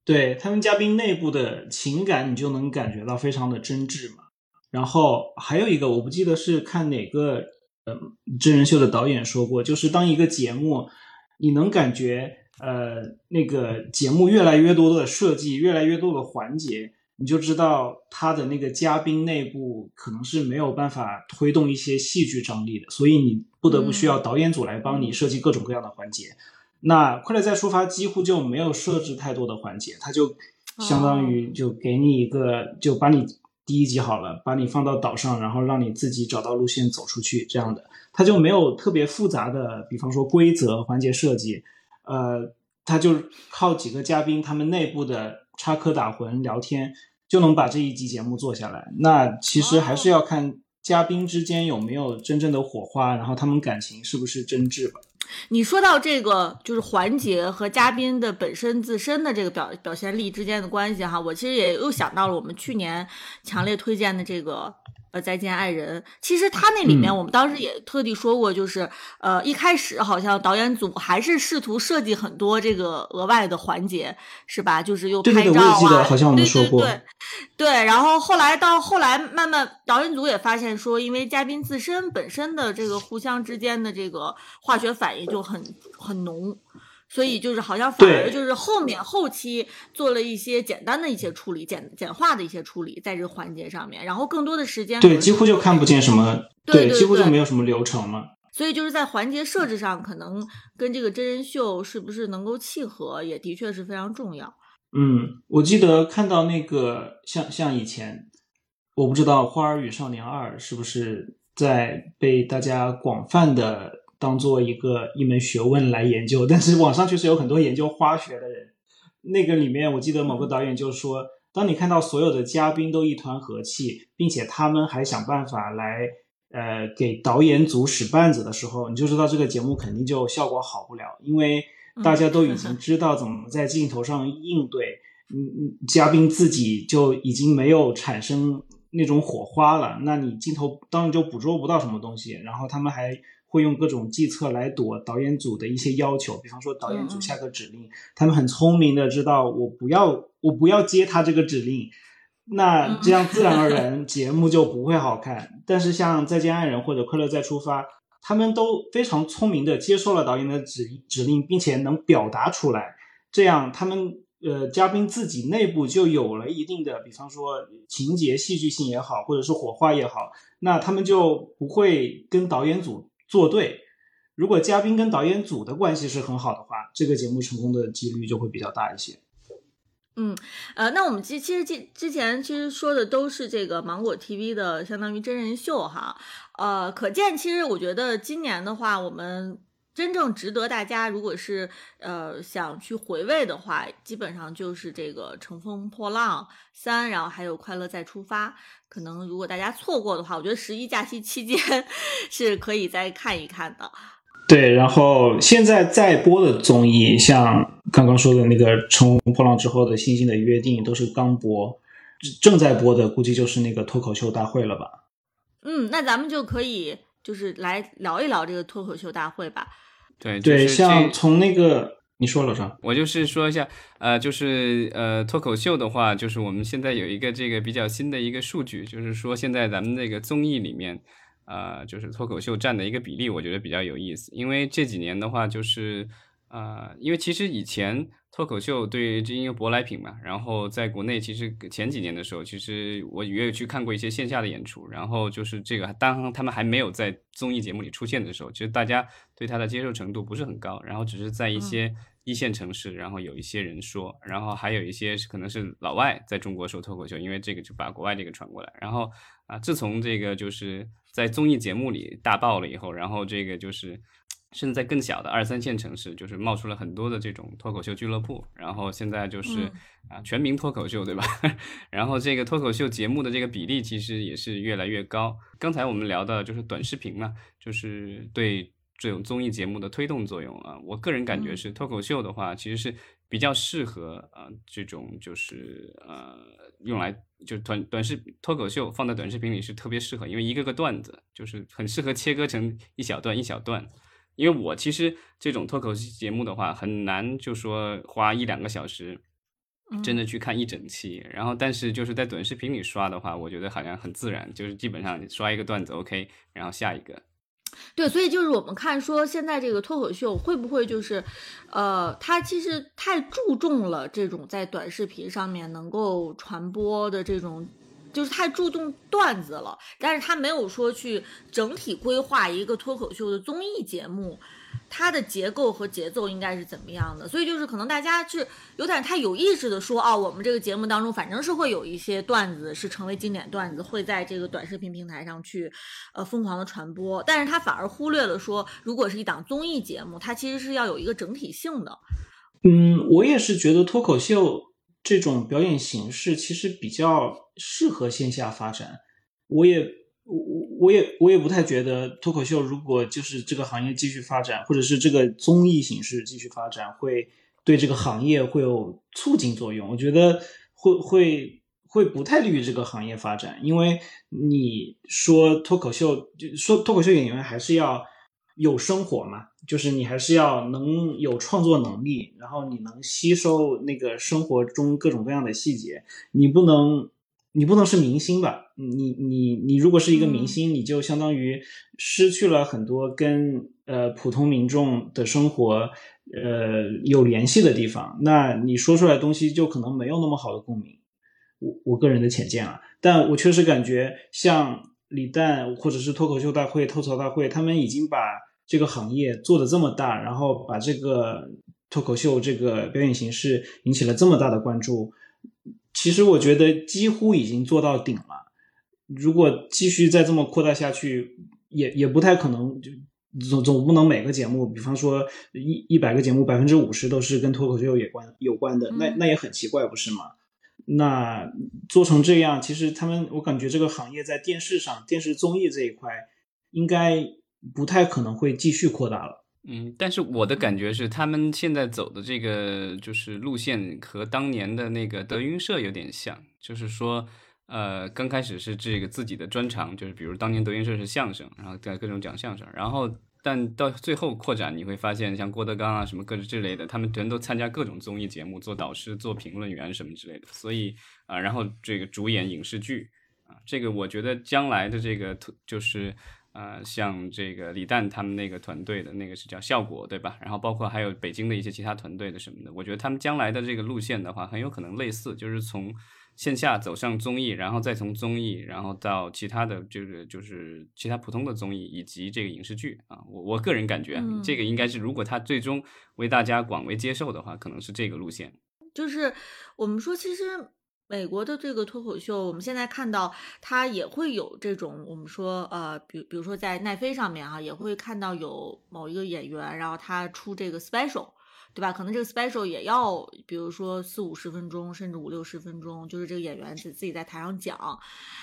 对他们嘉宾内部的情感，你就能感觉到非常的真挚嘛。然后还有一个，我不记得是看哪个呃真人秀的导演说过，就是当一个节目，你能感觉呃那个节目越来越多的设计，越来越多的环节，你就知道他的那个嘉宾内部可能是没有办法推动一些戏剧张力的，所以你不得不需要导演组来帮你设计各种各样的环节。那快乐再出发几乎就没有设置太多的环节，它就相当于就给你一个就把你。第一集好了，把你放到岛上，然后让你自己找到路线走出去，这样的，它就没有特别复杂的，比方说规则环节设计，呃，它就靠几个嘉宾他们内部的插科打诨聊天，就能把这一集节目做下来。那其实还是要看嘉宾之间有没有真正的火花，然后他们感情是不是真挚吧。你说到这个，就是环节和嘉宾的本身自身的这个表表现力之间的关系哈，我其实也又想到了我们去年强烈推荐的这个。呃，再见爱人，其实他那里面，我们当时也特地说过，就是呃，一开始好像导演组还是试图设计很多这个额外的环节，是吧？就是又拍照啊，对对对，对。然后后来到后来，慢慢导演组也发现说，因为嘉宾自身本身的这个互相之间的这个化学反应就很很浓。所以就是好像反而就是后面后期做了一些简单的一些处理，简简化的一些处理，在这个环节上面，然后更多的时间对几乎就看不见什么，对几乎就没有什么流程了。所以就是在环节设置上，可能跟这个真人秀是不是能够契合，也的确是非常重要。嗯，我记得看到那个像像以前，我不知道《花儿与少年二》是不是在被大家广泛的。当做一个一门学问来研究，但是网上确实有很多研究花学的人。那个里面，我记得某个导演就说，当你看到所有的嘉宾都一团和气，并且他们还想办法来呃给导演组使绊子的时候，你就知道这个节目肯定就效果好不了，因为大家都已经 知道怎么在镜头上应对，嗯嗯，嘉宾自己就已经没有产生那种火花了，那你镜头当然就捕捉不到什么东西，然后他们还。会用各种计策来躲导演组的一些要求，比方说导演组下个指令，他们很聪明的知道我不要我不要接他这个指令，那这样自然而然节目就不会好看。但是像再见爱人或者快乐再出发，他们都非常聪明的接受了导演的指指令，并且能表达出来，这样他们呃嘉宾自己内部就有了一定的，比方说情节戏剧性也好，或者是火花也好，那他们就不会跟导演组。做对，如果嘉宾跟导演组的关系是很好的话，这个节目成功的几率就会比较大一些。嗯，呃，那我们其其实之之前其实说的都是这个芒果 TV 的相当于真人秀哈，呃，可见其实我觉得今年的话，我们。真正值得大家，如果是呃想去回味的话，基本上就是这个《乘风破浪三》，然后还有《快乐再出发》。可能如果大家错过的话，我觉得十一假期期间 是可以再看一看的。对，然后现在在播的综艺，像刚刚说的那个《乘风破浪之后的星星的约定》，都是刚播。正在播的估计就是那个脱口秀大会了吧？嗯，那咱们就可以就是来聊一聊这个脱口秀大会吧。对对，像从那个你说了啥？我就是说一下，呃，就是呃，脱口秀的话，就是我们现在有一个这个比较新的一个数据，就是说现在咱们那个综艺里面，呃，就是脱口秀占的一个比例，我觉得比较有意思，因为这几年的话，就是呃，因为其实以前。脱口秀对这因为舶来品嘛，然后在国内其实前几年的时候，其实我也有去看过一些线下的演出，然后就是这个当他们还没有在综艺节目里出现的时候，其实大家对他的接受程度不是很高，然后只是在一些一线城市，然后有一些人说，然后还有一些可能是老外在中国说脱口秀，因为这个就把国外这个传过来，然后啊，自从这个就是在综艺节目里大爆了以后，然后这个就是。甚至在更小的二三线城市，就是冒出了很多的这种脱口秀俱乐部，然后现在就是啊全民脱口秀，对吧？然后这个脱口秀节目的这个比例其实也是越来越高。刚才我们聊到就是短视频嘛，就是对这种综艺节目的推动作用啊。我个人感觉是脱口秀的话，其实是比较适合啊这种就是呃用来就短短视脱口秀放在短视频里是特别适合，因为一个个段子就是很适合切割成一小段一小段。因为我其实这种脱口秀节目的话，很难就说花一两个小时，真的去看一整期。然后，但是就是在短视频里刷的话，我觉得好像很自然，就是基本上刷一个段子 OK，然后下一个。对，所以就是我们看说现在这个脱口秀会不会就是，呃，它其实太注重了这种在短视频上面能够传播的这种。就是太注重段子了，但是他没有说去整体规划一个脱口秀的综艺节目，它的结构和节奏应该是怎么样的？所以就是可能大家是有点太有意识的说，哦，我们这个节目当中反正是会有一些段子是成为经典段子，会在这个短视频平台上去，呃，疯狂的传播。但是他反而忽略了说，如果是一档综艺节目，它其实是要有一个整体性的。嗯，我也是觉得脱口秀。这种表演形式其实比较适合线下发展，我也我我也我也不太觉得脱口秀如果就是这个行业继续发展，或者是这个综艺形式继续发展，会对这个行业会有促进作用。我觉得会会会不太利于这个行业发展，因为你说脱口秀，就说脱口秀演员还是要。有生活嘛，就是你还是要能有创作能力，然后你能吸收那个生活中各种各样的细节。你不能，你不能是明星吧？你你你如果是一个明星，你就相当于失去了很多跟呃普通民众的生活呃有联系的地方。那你说出来东西就可能没有那么好的共鸣。我我个人的浅见啊，但我确实感觉像。李诞或者是脱口秀大会、吐槽大会，他们已经把这个行业做的这么大，然后把这个脱口秀这个表演形式引起了这么大的关注。其实我觉得几乎已经做到顶了。如果继续再这么扩大下去，也也不太可能。就总总不能每个节目，比方说一一百个节目，百分之五十都是跟脱口秀有关有关的，那那也很奇怪，不是吗？那做成这样，其实他们，我感觉这个行业在电视上、电视综艺这一块，应该不太可能会继续扩大了。嗯，但是我的感觉是，他们现在走的这个就是路线和当年的那个德云社有点像，就是说，呃，刚开始是这个自己的专长，就是比如当年德云社是相声，然后在各种讲相声，然后。但到最后扩展，你会发现像郭德纲啊什么各之类的，他们全都参加各种综艺节目，做导师、做评论员什么之类的。所以啊，然后这个主演影视剧啊，这个我觉得将来的这个就是呃，像这个李诞他们那个团队的那个是叫效果对吧？然后包括还有北京的一些其他团队的什么的，我觉得他们将来的这个路线的话，很有可能类似，就是从。线下走上综艺，然后再从综艺，然后到其他的这个就是其他普通的综艺以及这个影视剧啊，我我个人感觉这个应该是如果他最终为大家广为接受的话，可能是这个路线。就是我们说，其实美国的这个脱口秀，我们现在看到它也会有这种，我们说呃，比比如说在奈飞上面哈，也会看到有某一个演员，然后他出这个 special。对吧？可能这个 special 也要，比如说四五十分钟，甚至五六十分钟，就是这个演员自自己在台上讲。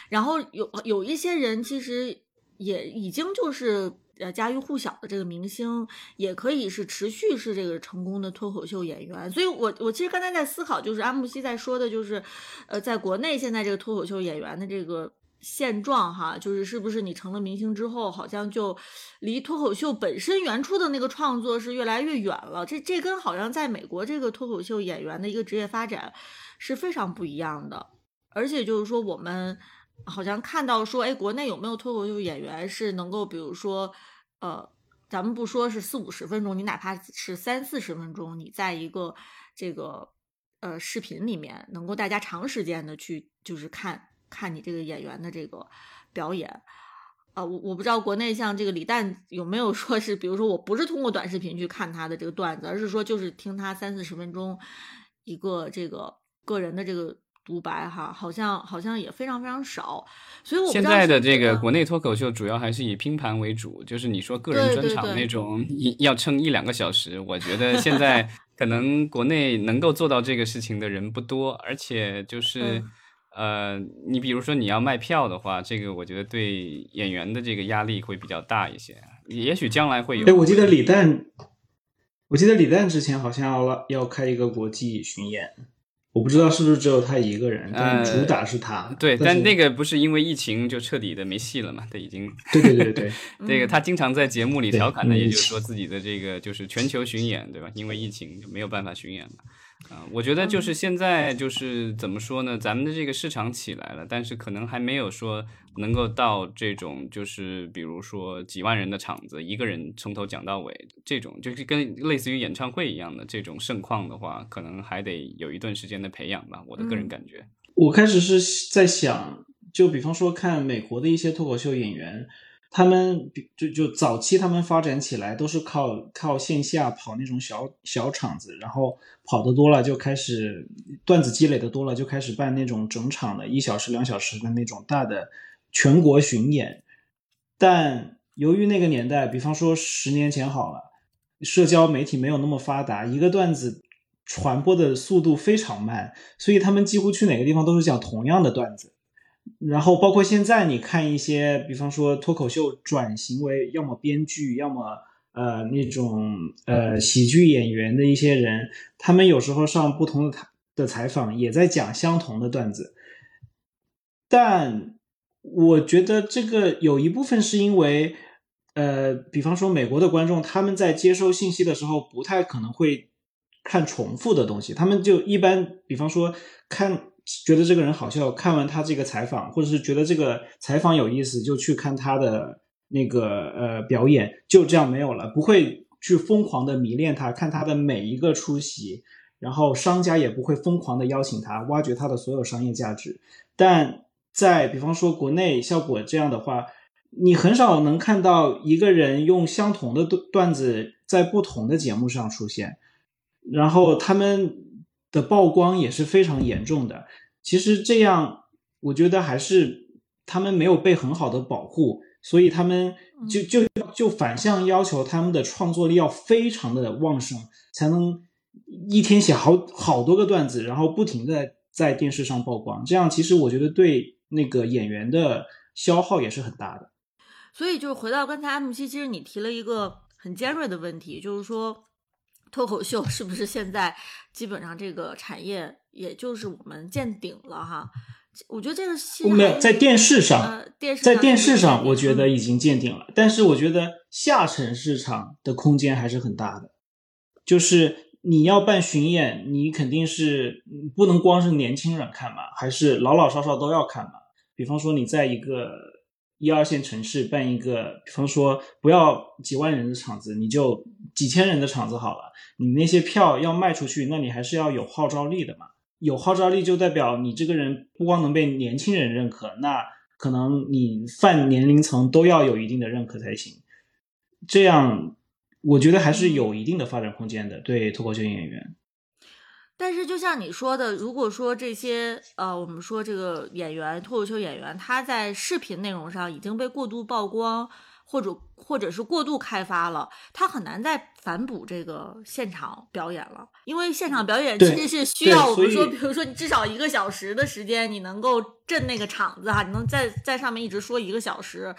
然后有有一些人，其实也已经就是呃家喻户晓的这个明星，也可以是持续是这个成功的脱口秀演员。所以我我其实刚才在思考，就是安慕希在说的，就是呃，在国内现在这个脱口秀演员的这个。现状哈，就是是不是你成了明星之后，好像就离脱口秀本身原初的那个创作是越来越远了。这这跟好像在美国这个脱口秀演员的一个职业发展是非常不一样的。而且就是说，我们好像看到说，哎，国内有没有脱口秀演员是能够，比如说，呃，咱们不说是四五十分钟，你哪怕是三四十分钟，你在一个这个呃视频里面，能够大家长时间的去就是看。看你这个演员的这个表演，啊，我我不知道国内像这个李诞有没有说是，比如说我不是通过短视频去看他的这个段子，而是说就是听他三四十分钟一个这个个人的这个独白哈，好像好像也非常非常少。所以我现在的这个国内脱口秀主要还是以拼盘为主，就是你说个人专场那种一要撑一两个小时，我觉得现在 可能国内能够做到这个事情的人不多，而且就是。呃，你比如说你要卖票的话，这个我觉得对演员的这个压力会比较大一些。也许将来会有。哎，我记得李诞，我记得李诞之前好像要要开一个国际巡演，我不知道是不是只有他一个人，但主打是他。对，但那个不是因为疫情就彻底的没戏了嘛？他已经。对对对对，这个他经常在节目里调侃的，也就是说自己的这个就是全球巡演，对吧？因为疫情就没有办法巡演了。啊，我觉得就是现在就是怎么说呢？咱们的这个市场起来了，但是可能还没有说能够到这种就是比如说几万人的场子，一个人从头讲到尾这种，就是跟类似于演唱会一样的这种盛况的话，可能还得有一段时间的培养吧。我的个人感觉，我开始是在想，就比方说看美国的一些脱口秀演员。他们就就早期他们发展起来都是靠靠线下跑那种小小场子，然后跑得多了就开始段子积累的多了就开始办那种整场的一小时两小时的那种大的全国巡演。但由于那个年代，比方说十年前好了，社交媒体没有那么发达，一个段子传播的速度非常慢，所以他们几乎去哪个地方都是讲同样的段子。然后包括现在你看一些，比方说脱口秀转型为要么编剧，要么呃那种呃喜剧演员的一些人，他们有时候上不同的采的采访，也在讲相同的段子。但我觉得这个有一部分是因为，呃，比方说美国的观众，他们在接收信息的时候不太可能会看重复的东西，他们就一般，比方说看。觉得这个人好笑，看完他这个采访，或者是觉得这个采访有意思，就去看他的那个呃表演，就这样没有了，不会去疯狂的迷恋他，看他的每一个出席，然后商家也不会疯狂的邀请他，挖掘他的所有商业价值。但在比方说国内效果这样的话，你很少能看到一个人用相同的段段子在不同的节目上出现，然后他们的曝光也是非常严重的。其实这样，我觉得还是他们没有被很好的保护，所以他们就就就反向要求他们的创作力要非常的旺盛，才能一天写好好多个段子，然后不停的在电视上曝光。这样其实我觉得对那个演员的消耗也是很大的。所以就是回到刚才 M 七，其实你提了一个很尖锐的问题，就是说脱口秀是不是现在基本上这个产业？也就是我们见顶了哈，我觉得这个戏没有在电视上，电视在电视上，我觉得已经见顶了。但是我觉得下沉市场的空间还是很大的。就是你要办巡演，你肯定是不能光是年轻人看嘛，还是老老少少都要看嘛。比方说你在一个一二线城市办一个，比方说不要几万人的场子，你就几千人的场子好了。你那些票要卖出去，那你还是要有号召力的嘛。有号召力就代表你这个人不光能被年轻人认可，那可能你泛年龄层都要有一定的认可才行。这样我觉得还是有一定的发展空间的，对脱口秀演员。但是就像你说的，如果说这些呃，我们说这个演员脱口秀演员他在视频内容上已经被过度曝光，或者或者是过度开发了，它很难再反哺这个现场表演了。因为现场表演其实是需要我们说，比如说你至少一个小时的时间，你能够镇那个场子哈，你能在在上面一直说一个小时。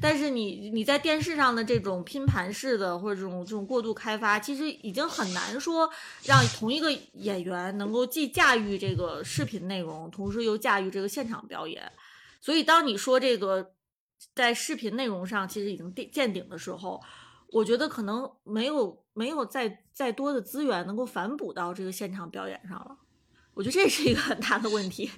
但是你你在电视上的这种拼盘式的或者这种这种过度开发，其实已经很难说让同一个演员能够既驾驭这个视频内容，同时又驾驭这个现场表演。所以当你说这个。在视频内容上，其实已经见顶的时候，我觉得可能没有没有再再多的资源能够反哺到这个现场表演上了。我觉得这是一个很大的问题。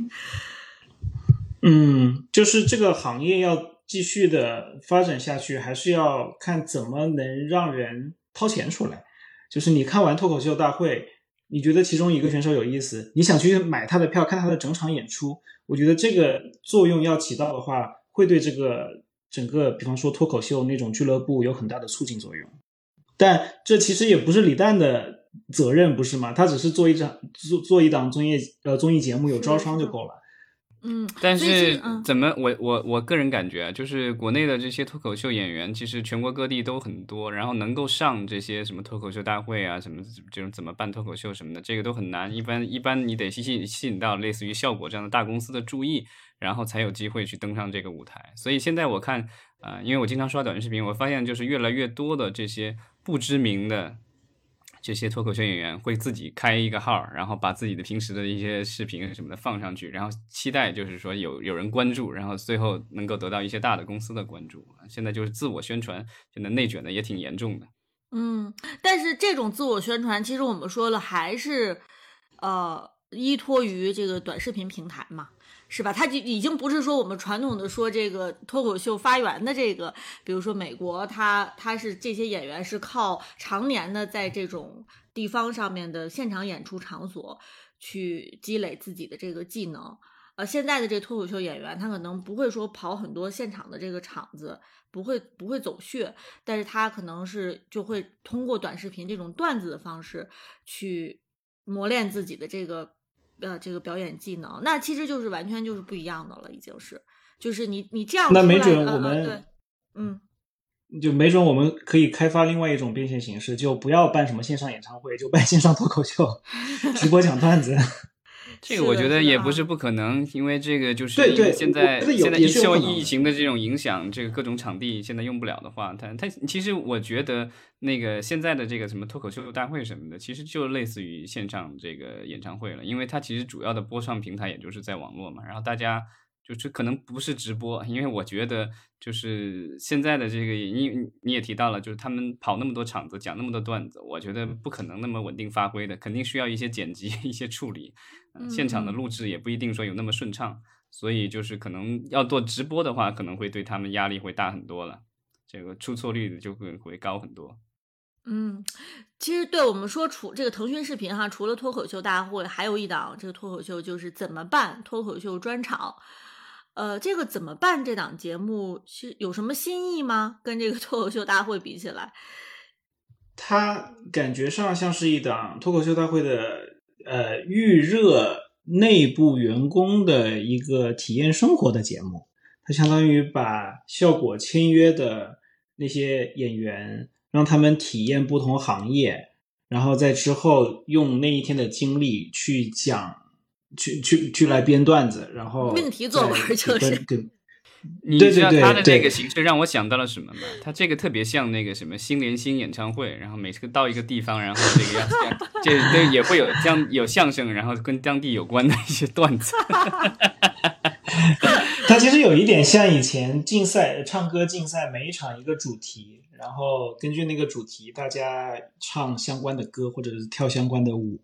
嗯，就是这个行业要继续的发展下去，还是要看怎么能让人掏钱出来。就是你看完脱口秀大会，你觉得其中一个选手有意思，你想去买他的票看他的整场演出，我觉得这个作用要起到的话。会对这个整个，比方说脱口秀那种俱乐部有很大的促进作用，但这其实也不是李诞的责任，不是吗？他只是做一场做做一档综艺呃综艺节目有招商就够了。嗯，但是怎么我我我个人感觉啊，就是国内的这些脱口秀演员，其实全国各地都很多，然后能够上这些什么脱口秀大会啊，什么这种怎么办脱口秀什么的，这个都很难。一般一般你得吸吸吸引到类似于效果这样的大公司的注意。然后才有机会去登上这个舞台，所以现在我看，啊，因为我经常刷短视频，我发现就是越来越多的这些不知名的这些脱口秀演员会自己开一个号，然后把自己的平时的一些视频什么的放上去，然后期待就是说有有人关注，然后最后能够得到一些大的公司的关注。现在就是自我宣传，现在内卷的也挺严重的。嗯，但是这种自我宣传，其实我们说了，还是呃依托于这个短视频平台嘛。是吧？他就已经不是说我们传统的说这个脱口秀发源的这个，比如说美国，他他是这些演员是靠常年的在这种地方上面的现场演出场所去积累自己的这个技能。呃，现在的这脱口秀演员，他可能不会说跑很多现场的这个场子，不会不会走穴，但是他可能是就会通过短视频这种段子的方式去磨练自己的这个。呃，这个表演技能，那其实就是完全就是不一样的了，已经是，就是你你这样，那没准我们，嗯，就没准我们可以开发另外一种变现形式，就不要办什么线上演唱会，就办线上脱口秀，直播讲段子。这个我觉得也不是不可能，因为这个就是对对，现在现在受疫情的这种影响，这个各种场地现在用不了的话，它它其实我觉得那个现在的这个什么脱口秀大会什么的，其实就类似于线上这个演唱会了，因为它其实主要的播唱平台也就是在网络嘛，然后大家。就是可能不是直播，因为我觉得就是现在的这个，你你也提到了，就是他们跑那么多场子，讲那么多段子，我觉得不可能那么稳定发挥的，肯定需要一些剪辑、一些处理，现场的录制也不一定说有那么顺畅，所以就是可能要做直播的话，可能会对他们压力会大很多了，这个出错率就会会高很多。嗯，其实对我们说，除这个腾讯视频哈，除了脱口秀大会，还有一档这个脱口秀就是怎么办脱口秀专场。呃，这个怎么办？这档节目是有什么新意吗？跟这个脱口秀大会比起来，它感觉上像是一档脱口秀大会的呃预热内部员工的一个体验生活的节目。它相当于把效果签约的那些演员，让他们体验不同行业，然后在之后用那一天的经历去讲。去去去来编段子，然后命题作文就是。你知道他的这个形式让我想到了什么吗？他这个特别像那个什么心连心演唱会，然后每次到一个地方，然后这个样子这这也会有相有相声，然后跟当地有关的一些段子。他其实有一点像以前竞赛唱歌竞赛，每一场一个主题，然后根据那个主题，大家唱相关的歌或者是跳相关的舞。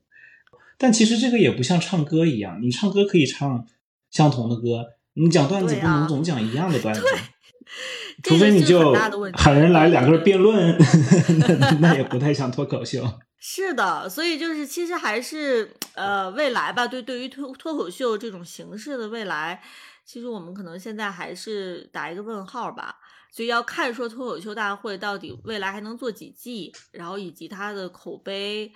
但其实这个也不像唱歌一样，你唱歌可以唱相同的歌，你讲段子不能总讲一样的段子，除非你就喊人来两个人辩论，那那也不太像脱口秀。是的，所以就是其实还是呃未来吧，对对于脱脱口秀这种形式的未来，其实我们可能现在还是打一个问号吧。所以要看说脱口秀大会到底未来还能做几季，然后以及它的口碑。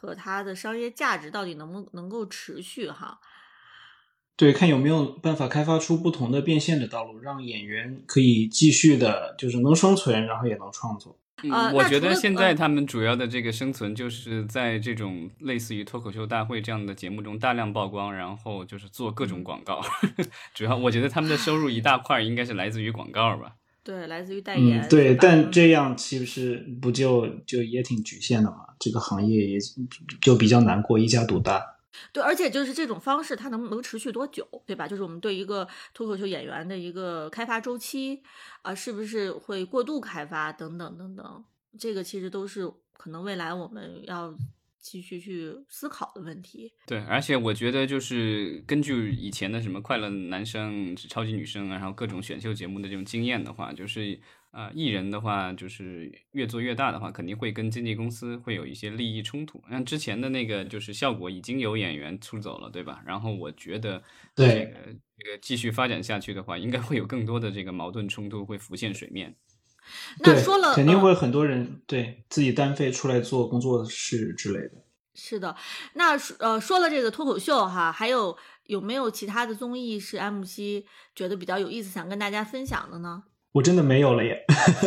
和它的商业价值到底能不能够持续哈？对，看有没有办法开发出不同的变现的道路，让演员可以继续的，就是能生存，然后也能创作。呃嗯，我觉得现在呃他们主要的这个生存就是在这种类似于脱口秀大会这样的节目中大量曝光，然后就是做各嗯种广告。主要我觉得他们的收入一大块应该是来自于广告吧。对，来自于代言。嗯，对，但这样岂不是不就就也挺局限的嘛？这个行业也就比较难过，一家独大。对，而且就是这种方式，它能能持续多久，对吧？就是我们对一个脱口秀演员的一个开发周期啊、是不是会过度开发等等等等，这个其实都是可能未来我们要继续去思考的问题。对，而且我觉得就是根据以前的什么快乐男生、超级女生，然后各种选秀节目的这种经验的话，就是呃，艺人的话就是越做越大的话，肯定会跟经纪公司会有一些利益冲突。像之前的那个就是效果已经有演员出走了，对吧？然后我觉得这对个这个继续发展下去的话，应该会有更多的这个矛盾冲突会浮现水面。那说了，呃肯定会很多人对自己单飞出来做工作室之类的。是的，那呃说了这个脱口秀哈，还有有没有其他的综艺是 M 七觉得比较有意思，想跟大家分享的呢？我真的没有了耶，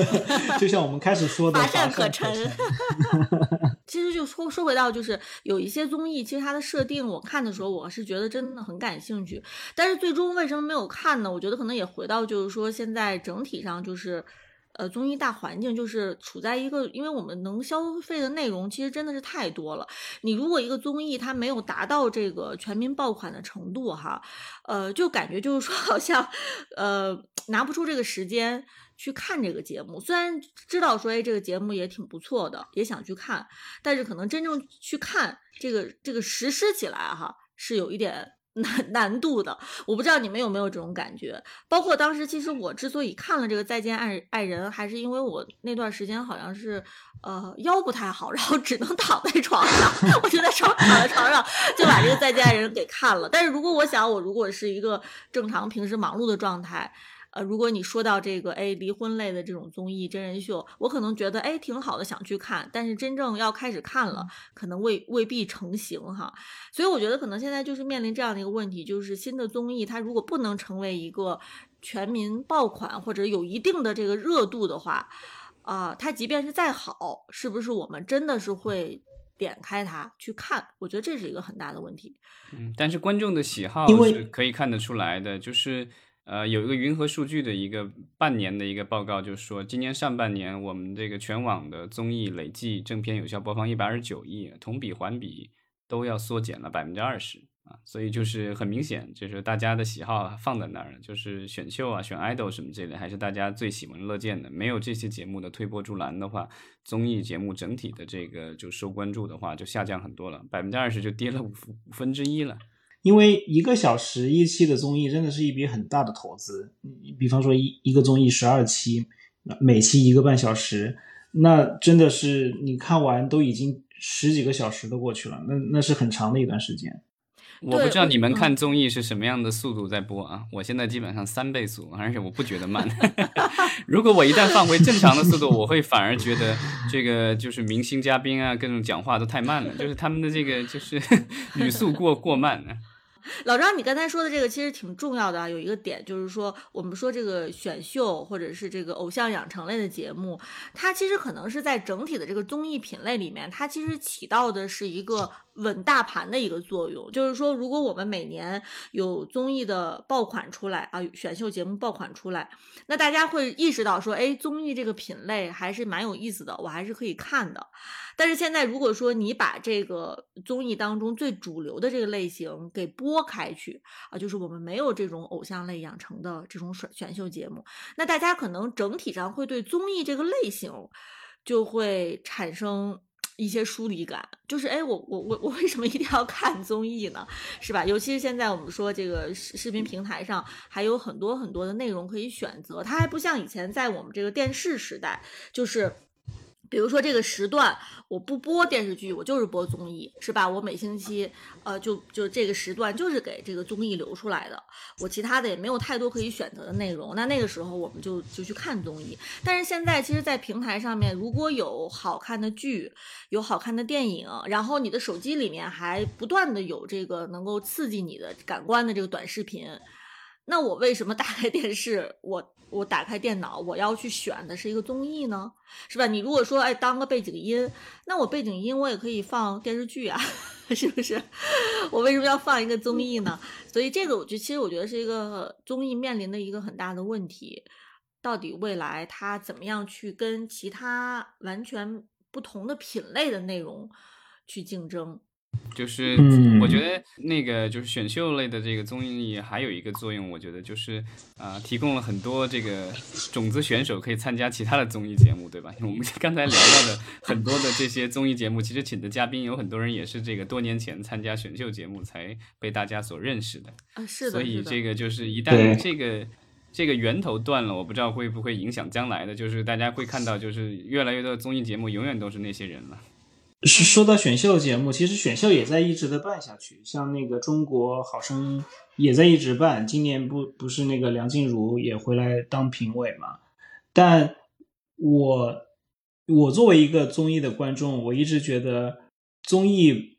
就像我们开始说的，乏乏善善可陈陈。其实就说说回到，就是有一些综艺，其实它的设定，我看的时候我是觉得真的很感兴趣，但是最终为什么没有看呢？我觉得可能也回到就是说现在整体上就是。呃，综艺大环境就是处在一个，因为我们能消费的内容其实真的是太多了。你如果一个综艺它没有达到这个全民爆款的程度哈，呃，就感觉就是说好像呃拿不出这个时间去看这个节目。虽然知道说哎这个节目也挺不错的，也想去看，但是可能真正去看这个这个实施起来哈是有一点。难难度的，我不知道你们有没有这种感觉。包括当时，其实我之所以看了这个《再见爱爱人》，还是因为我那段时间好像是呃腰不太好，然后只能躺在床上，我就在床躺在床上就把这个《再见爱人》给看了。但是如果我想，我如果是一个正常平时忙碌的状态，呃，如果你说到这个哎离婚类的这种综艺真人秀，我可能觉得哎挺好的，想去看，但是真正要开始看了，可能未未必成型哈。所以我觉得可能现在就是面临这样的一个问题，就是新的综艺它如果不能成为一个全民爆款或者有一定的这个热度的话，啊、它即便是再好，是不是我们真的是会点开它去看？我觉得这是一个很大的问题。嗯，但是观众的喜好是可以看得出来的，就是呃，有一个云和数据的一个半年的一个报告，就是说今年上半年我们这个全网的综艺累计正片有效播放一百二十九亿，同比环比都要缩减了百分之二十啊，所以就是很明显，就是大家的喜好放在那儿，就是选秀啊、选 idol 什么这类，还是大家最喜闻乐见的。没有这些节目的推波助澜的话，综艺节目整体的这个就受关注的话就下降很多了，百分之二十就跌了五五分之一了。因为一个小时一期的综艺真的是一笔很大的投资，嗯比方说一一个综艺十二期，每期一个半小时，那真的是你看完都已经十几个小时都过去了，那那是很长的一段时间。我不知道你们看综艺是什么样的速度在播啊？我现在基本上三倍速，而且我不觉得慢。如果我一旦放回正常的速度，我会反而觉得这个就是明星嘉宾啊，各种讲话都太慢了，就是他们的这个就是 语速过过慢了。老张，你刚才说的这个其实挺重要的啊，有一个点就是说，我们说这个选秀或者是这个偶像养成类的节目，它其实可能是在整体的这个综艺品类里面，它其实起到的是一个稳大盘的一个作用。就是说，如果我们每年有综艺的爆款出来啊，选秀节目爆款出来，那大家会意识到说，哎，综艺这个品类还是蛮有意思的，我还是可以看的。但是现在，如果说你把这个综艺当中最主流的这个类型给拨开去啊，就是我们没有这种偶像类养成的这种选选秀节目，那大家可能整体上会对综艺这个类型就会产生一些疏离感，就是哎，我我我我为什么一定要看综艺呢？是吧？尤其是现在我们说这个视视频平台上还有很多很多的内容可以选择，它还不像以前在我们这个电视时代，就是。比如说这个时段我不播电视剧，我就是播综艺，是吧？我每星期呃就就这个时段就是给这个综艺留出来的，我其他的也没有太多可以选择的内容。那那个时候我们就就去看综艺。但是现在其实，在平台上面如果有好看的剧，有好看的电影，然后你的手机里面还不断的有这个能够刺激你的感官的这个短视频。那我为什么打开电视，我我打开电脑，我要去选的是一个综艺呢？是吧？你如果说哎当个背景音，那我背景音我也可以放电视剧啊，是不是？我为什么要放一个综艺呢？所以这个我觉，其实我觉得是一个综艺面临的一个很大的问题，到底未来它怎么样去跟其他完全不同的品类的内容去竞争？就是我觉得那个就是选秀类的这个综艺还有一个作用，我觉得就是啊提供了很多这个种子选手可以参加其他的综艺节目，对吧？我们 刚才聊到的很多的这些综艺节目，其实请的嘉宾有很多人也是这个多年前参加选秀节目才被大家所认识的啊，是的。所以这个就是一旦这个这个源头断了，我不知道会不会影响将来的，就是大家会看到就是越来越多的综艺节目永远都是那些人了。是说到选秀节目，其实选秀也在一直的办下去，像那个中国好声音也在一直办。今年不不是那个梁静茹也回来当评委嘛？但我我作为一个综艺的观众，我一直觉得综艺，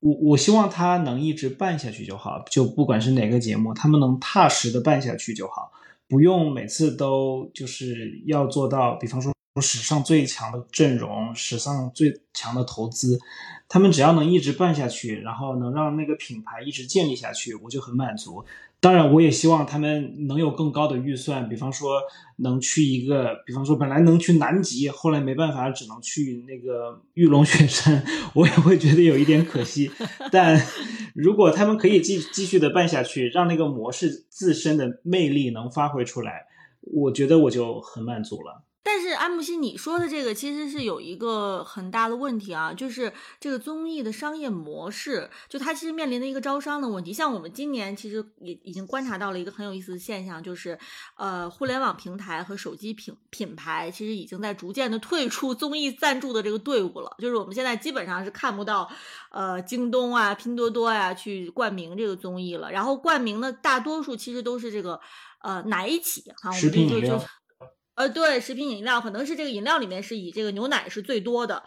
我我希望它能一直办下去就好，就不管是哪个节目，他们能踏实的办下去就好，不用每次都就是要做到，比方说。史上最强的阵容，史上最强的投资，他们只要能一直办下去，然后能让那个品牌一直建立下去，我就很满足。当然，我也希望他们能有更高的预算，比方说能去一个，比方说本来能去南极，后来没办法，只能去那个玉龙雪山，我也会觉得有一点可惜。但如果他们可以继继续的办下去，让那个模式自身的魅力能发挥出来，我觉得我就很满足了。但是安慕希，你说的这个其实是有一个很大的问题啊，就是这个综艺的商业模式，就它其实面临的一个招商的问题。像我们今年其实也已经观察到了一个很有意思的现象，就是呃，互联网平台和手机品品牌其实已经在逐渐的退出综艺赞助的这个队伍了。就是我们现在基本上是看不到呃京东啊、拼多多呀去冠名这个综艺了，然后冠名的大多数其实都是这个呃奶企哈，我们就就。呃，对，食品饮料可能是这个饮料里面是以这个牛奶是最多的，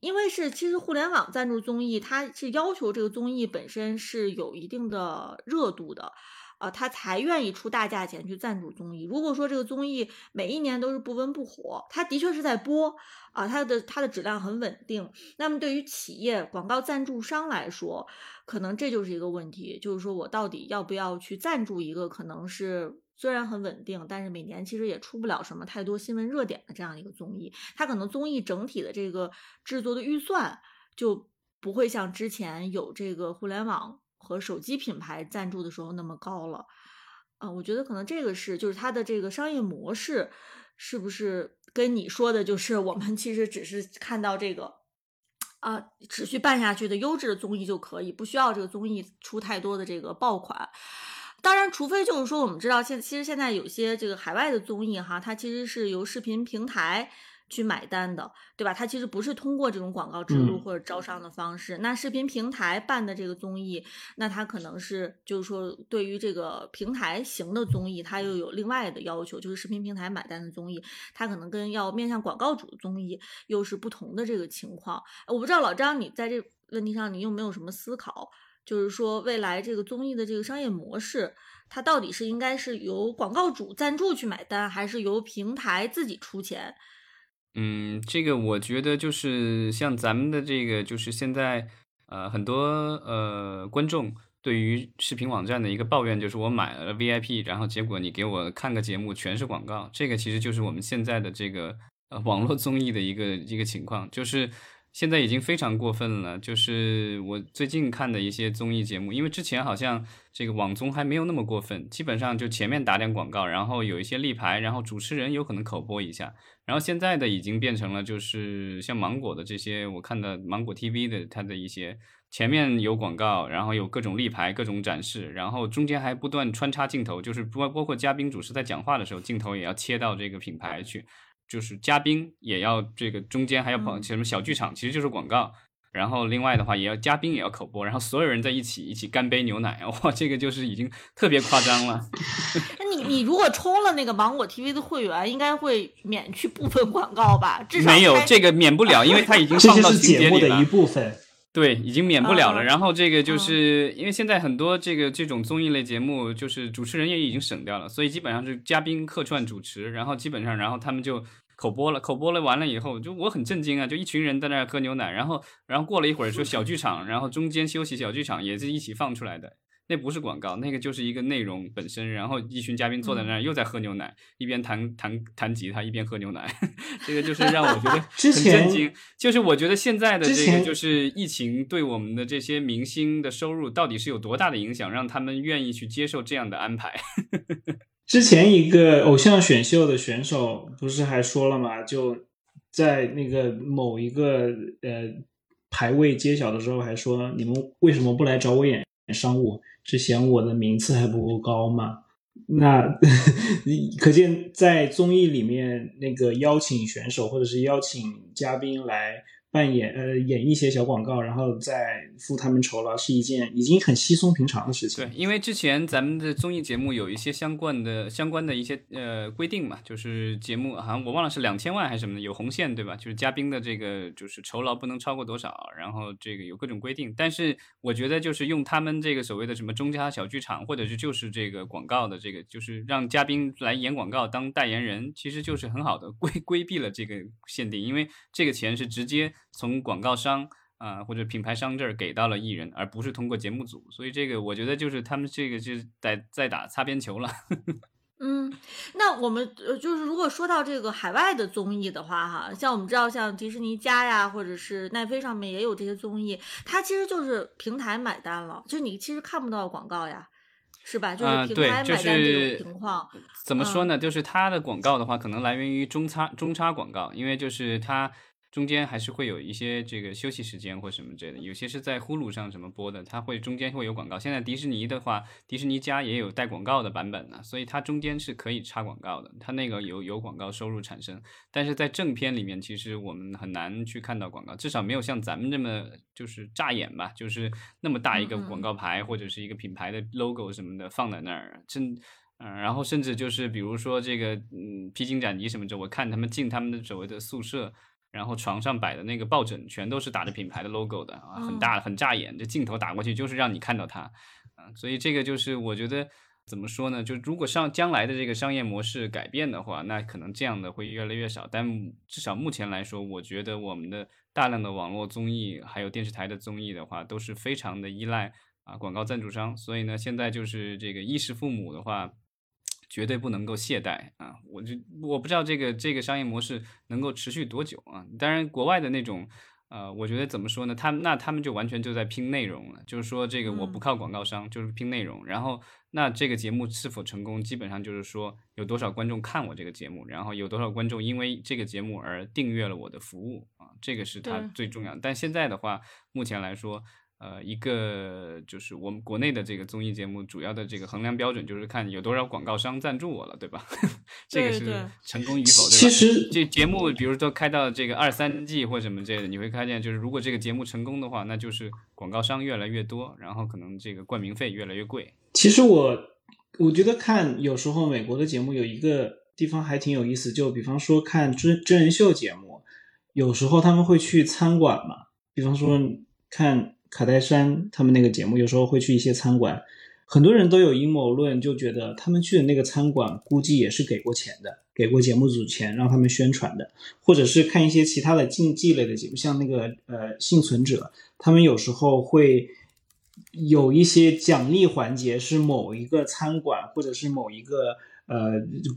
因为是其实互联网赞助综艺，它是要求这个综艺本身是有一定的热度的，啊，他才愿意出大价钱去赞助综艺。如果说这个综艺每一年都是不温不火，它的确是在播啊，它的它的质量很稳定，那么对于企业广告赞助商来说，可能这就是一个问题，就是说我到底要不要去赞助一个可能是。虽然很稳定，但是每年其实也出不了什么太多新闻热点的这样一个综艺。它可能综艺整体的这个制作的预算就不会像之前有这个互联网和手机品牌赞助的时候那么高了。啊，我觉得可能这个是就是它的这个商业模式是不是跟你说的，就是 我们其实只是看到这个啊持续办下去的优质的综艺就可以，不需要这个综艺出太多的这个爆款。当然，除非就是说，我们知道现其实现在有些这个海外的综艺哈，它其实是由视频平台去买单的，对吧？它其实不是通过这种广告植入或者招商的方式。那视频平台办的这个综艺，那它可能是就是说，对于这个平台型的综艺，它又有另外的要求，就是视频平台买单的综艺，它可能跟要面向广告主的综艺又是不同的这个情况。我不知道老张，你在这问题上你有没有什么思考？就是说，未来这个综艺的这个商业模式，它到底是应该是由广告主赞助去买单，还是由平台自己出钱？嗯，这个我觉得就是像咱们的这个，就是现在呃很多呃观众对于视频网站的一个抱怨，就是我买了 VIP，然后结果你给我看个节目全是广告，这个其实就是我们现在的这个呃网络综艺的一个一个情况，就是。现在已经非常过分了，就是我最近看的一些综艺节目，因为之前好像这个网综还没有那么过分，基本上就前面打点广告，然后有一些立牌，然后主持人有可能口播一下，然后现在的已经变成了就是像芒果的这些，我看的芒果 TV 的它的一些前面有广告，然后有各种立牌、各种展示，然后中间还不断穿插镜头，就是包包括嘉宾主持在讲话的时候，镜头也要切到这个品牌去。就是嘉宾也要这个中间还要跑什么小剧场，其实就是广告。然后另外的话，也要嘉宾也要口播，然后所有人在一起一起干杯牛奶，哇，这个就是已经特别夸张了。那你你如果充了那个芒果 TV 的会员，应该会免去部分广告吧？至少没有这个免不了，因为它已经放到节目的一部分。对，已经免不了了。然后这个就是因为现在很多这个这种综艺类节目，就是主持人也已经省掉了，所以基本上是嘉宾客串主持，然后基本上然后他们就。口播了，口播了，完了以后就我很震惊啊！就一群人在那儿喝牛奶，然后，然后过了一会儿说小剧场，然后中间休息小剧场也是一起放出来的，那不是广告，那个就是一个内容本身。然后一群嘉宾坐在那儿又在喝牛奶，一边弹弹弹吉他一边喝牛奶，这个就是让我觉得很震惊。就是我觉得现在的这个就是疫情对我们的这些明星的收入到底是有多大的影响，让他们愿意去接受这样的安排。之前一个偶像选秀的选手不是还说了吗？就在那个某一个呃排位揭晓的时候，还说你们为什么不来找我演商务？是嫌我的名次还不够高吗？那 可见在综艺里面，那个邀请选手或者是邀请嘉宾来。扮演呃演一些小广告，然后再付他们酬劳，是一件已经很稀松平常的事情。对，因为之前咱们的综艺节目有一些相关的相关的一些呃规定嘛，就是节目好像我忘了是两千万还是什么的，有红线对吧？就是嘉宾的这个就是酬劳不能超过多少，然后这个有各种规定。但是我觉得就是用他们这个所谓的什么中家小剧场，或者是就是这个广告的这个，就是让嘉宾来演广告当代言人，其实就是很好的规规避了这个限定，因为这个钱是直接。从广告商啊或者品牌商这儿给到了艺人，而不是通过节目组，所以这个我觉得就是他们这个就是在在打擦边球了。嗯，那我们呃就是如果说到这个海外的综艺的话，哈，像我们知道像迪士尼家呀，或者是奈飞上面也有这些综艺，它其实就是平台买单了，就你其实看不到广告呀，是吧？就是平台买单这种情况。怎么说呢？就是它的广告的话，可能来源于中插中插广告，因为就是它。中间还是会有一些这个休息时间或什么之类的，有些是在呼噜上什么播的，它会中间会有广告。现在迪士尼的话，迪士尼家也有带广告的版本呢，所以它中间是可以插广告的，它那个有有广告收入产生。但是在正片里面，其实我们很难去看到广告，至少没有像咱们这么就是扎眼吧，就是那么大一个广告牌或者是一个品牌的 logo 什么的放在那儿，真嗯，然后甚至就是比如说这个嗯披荆斩棘什么的，我看他们进他们的所谓的宿舍。然后床上摆的那个抱枕全都是打着品牌的 logo 的啊，很大很扎眼，这镜头打过去就是让你看到它，啊，所以这个就是我觉得怎么说呢？就如果上将来的这个商业模式改变的话，那可能这样的会越来越少。但至少目前来说，我觉得我们的大量的网络综艺还有电视台的综艺的话，都是非常的依赖啊广告赞助商。所以呢，现在就是这个衣食父母的话。绝对不能够懈怠啊！我就我不知道这个这个商业模式能够持续多久啊！当然，国外的那种，呃，我觉得怎么说呢？他那他们就完全就在拼内容了，就是说这个我不靠广告商，就是拼内容。然后那这个节目是否成功，基本上就是说有多少观众看我这个节目，然后有多少观众因为这个节目而订阅了我的服务啊，这个是他最重要的。但现在的话，目前来说。呃，一个就是我们国内的这个综艺节目主要的这个衡量标准就是看有多少广告商赞助我了，对吧？这个是成功与否。其实这节目，比如说开到这个二三季或什么之类的，你会看见，就是如果这个节目成功的话，那就是广告商越来越多，然后可能这个冠名费越来越贵。其实我我觉得看有时候美国的节目有一个地方还挺有意思，就比方说看真真人秀节目，有时候他们会去餐馆嘛，比方说看。卡戴珊他们那个节目有时候会去一些餐馆，很多人都有阴谋论，就觉得他们去的那个餐馆估计也是给过钱的，给过节目组钱让他们宣传的，或者是看一些其他的竞技类的节目，像那个呃幸存者，他们有时候会有一些奖励环节是某一个餐馆或者是某一个呃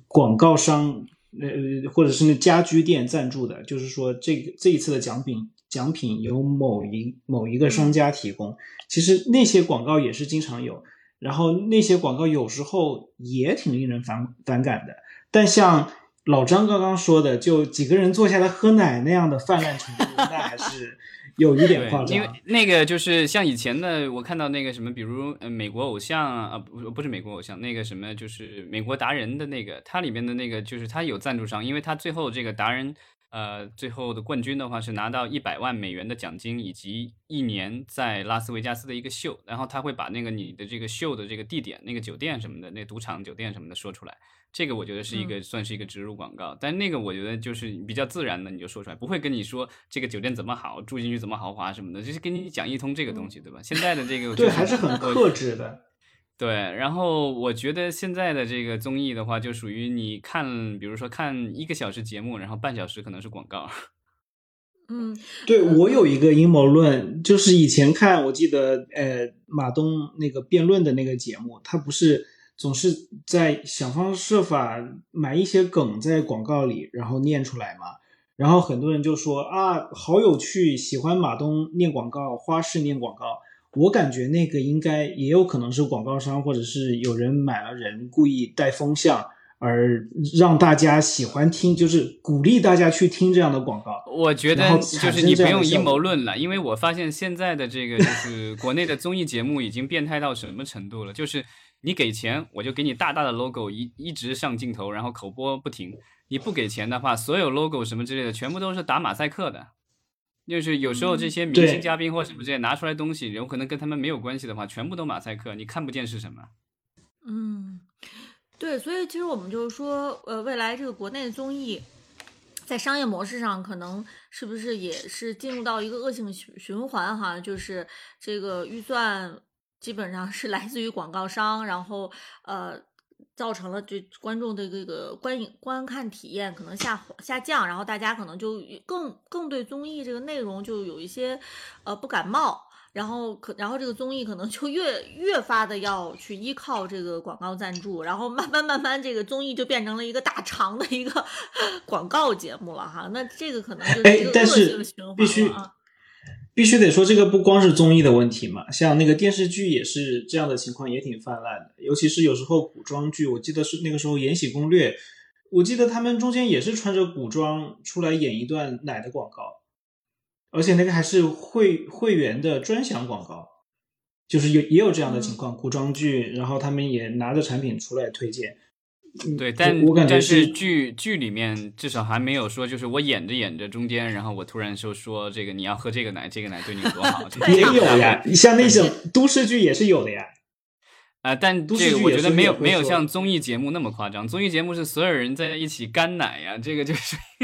广告商呃或者是那家居店赞助的，就是说这个这一次的奖品。奖品由某一某一个商家提供，其实那些广告也是经常有，然后那些广告有时候也挺令人反反感的。但像老张刚刚说的，就几个人坐下来喝奶那样的泛滥程度，那还是有一点夸张，因为。那个就是像以前的，我看到那个什么，比如呃美国偶像啊，啊不不是美国偶像，那个什么就是美国达人的那个，它里面的那个就是它有赞助商，因为它最后这个达人呃最后的冠军的话是拿到一百万美元的奖金，以及一年在拉斯维加斯的一个秀，然后他会把那个你的这个秀的这个地点、那个酒店什么的，那赌场酒店什么的说出来。这个我觉得是一个、算是一个植入广告，但那个我觉得就是比较自然的，你就说出来，不会跟你说这个酒店怎么好，住进去怎么豪华什么的，就是跟你讲一通这个东西，对吧？现在的这个 对，就还是很克制的。对，然后我觉得现在的这个综艺的话，就属于你看，比如说看一个小时节目，然后半小时可能是广告。嗯，对我有一个阴谋论，就是以前看，我记得呃马东那个辩论的那个节目，他不是总是在想方设法埋一些梗在广告里，然后念出来嘛。然后很多人就说啊，好有趣，喜欢马东念广告，花式念广告。我感觉那个应该也有可能是广告商，或者是有人买了人故意带风向，而让大家喜欢听，就是鼓励大家去听这样的广告。我觉得就是你不用阴谋论了，因为我发现现在的这个就是国内的综艺节目已经变态到什么程度了，就是你给钱，我就给你大大的 logo 一一直上镜头，然后口播不停。你不给钱的话，所有 logo 什么之类的全部都是打马赛克的。就是有时候这些明星嘉宾或什么这些拿出来东西，有可能跟他们没有关系的话，全部都马赛克，你看不见是什么。嗯，对，所以其实我们就是说，呃，未来这个国内的综艺，在商业模式上，可能是不是也是进入到一个恶性循循环哈？就是这个预算基本上是来自于广告商，然后呃。造成了这观众的这个观影观看体验可能下滑下降，然后大家可能就更更对综艺这个内容就有一些呃不感冒，然后可然后这个综艺可能就越越发的要去依靠这个广告赞助，然后慢 慢慢慢这个综艺就变成了一个大长的一个 广告节目了哈。那这个可能就是哎一个恶性循环必须了啊。必须得说，这个不光是综艺的问题嘛，像那个电视剧也是这样的情况，也挺泛滥的。尤其是有时候古装剧，我记得是那个时候《延禧攻略》，我记得他们中间也是穿着古装出来演一段奶的广告，而且那个还是会会员的专享广告，就是有也有这样的情况，古装剧，然后他们也拿着产品出来推荐。嗯对，但我感觉但是剧剧里面至少还没有说，就是我演着演着中间，然后我突然就说这个你要喝这个奶，这个奶对你多好，这 也这个有呀，像那种都市剧也是有的呀。啊、但这个我觉得没有没有像综艺节目那么夸张，综艺节目是所有人在一起干奶呀，这个就是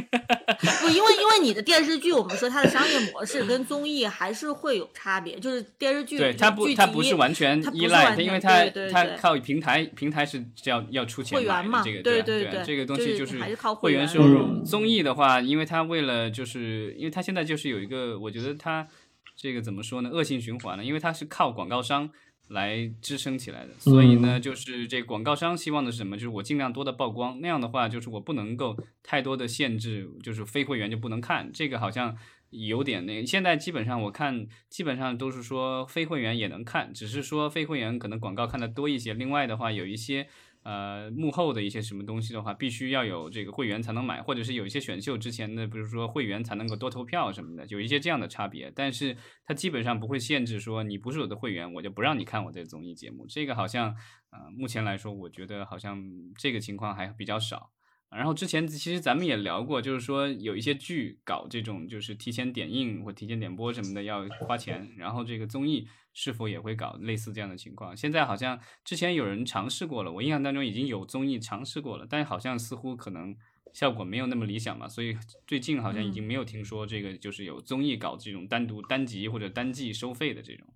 不，因为因为你的电视剧，我们说它的商业模式跟综艺还是会有差别，就是电视剧对它不它不是完全依赖，它因为它对对对它靠平台平台是要要出钱会员嘛买的这个对对对对这个东西就是还是靠会会员员收入。嗯综艺的话，因为它为了就是因为它现在就是有一个，我觉得它这个怎么说呢？恶性循环呢？因为它是靠广告商。来支撑起来的，所以呢，就是这广告商希望的是什么？就是我尽量多的曝光，那样的话，就是我不能够太多的限制，就是非会员就不能看。这个好像有点那，现在基本上我看，基本上都是说非会员也能看，只是说非会员可能广告看的多一些。另外的话，有一些呃幕后的一些什么东西的话，必须要有这个会员才能买，或者是有一些选秀之前的，比如说会员才能够多投票什么的，有一些这样的差别。但是它基本上不会限制说你不是我的会员，我就不让你看我的综艺节目。这个好像呃目前来说，我觉得好像这个情况还比较少。然后之前其实咱们也聊过，就是说有一些剧搞这种就是提前点映或提前点播什么的要花钱，然后这个综艺是否也会搞类似这样的情况？现在好像之前有人尝试过了，我印象当中已经有综艺尝试过了，但好像似乎可能效果没有那么理想嘛，所以最近好像已经没有听说这个就是有综艺搞这种单独单集或者单季收费的这种。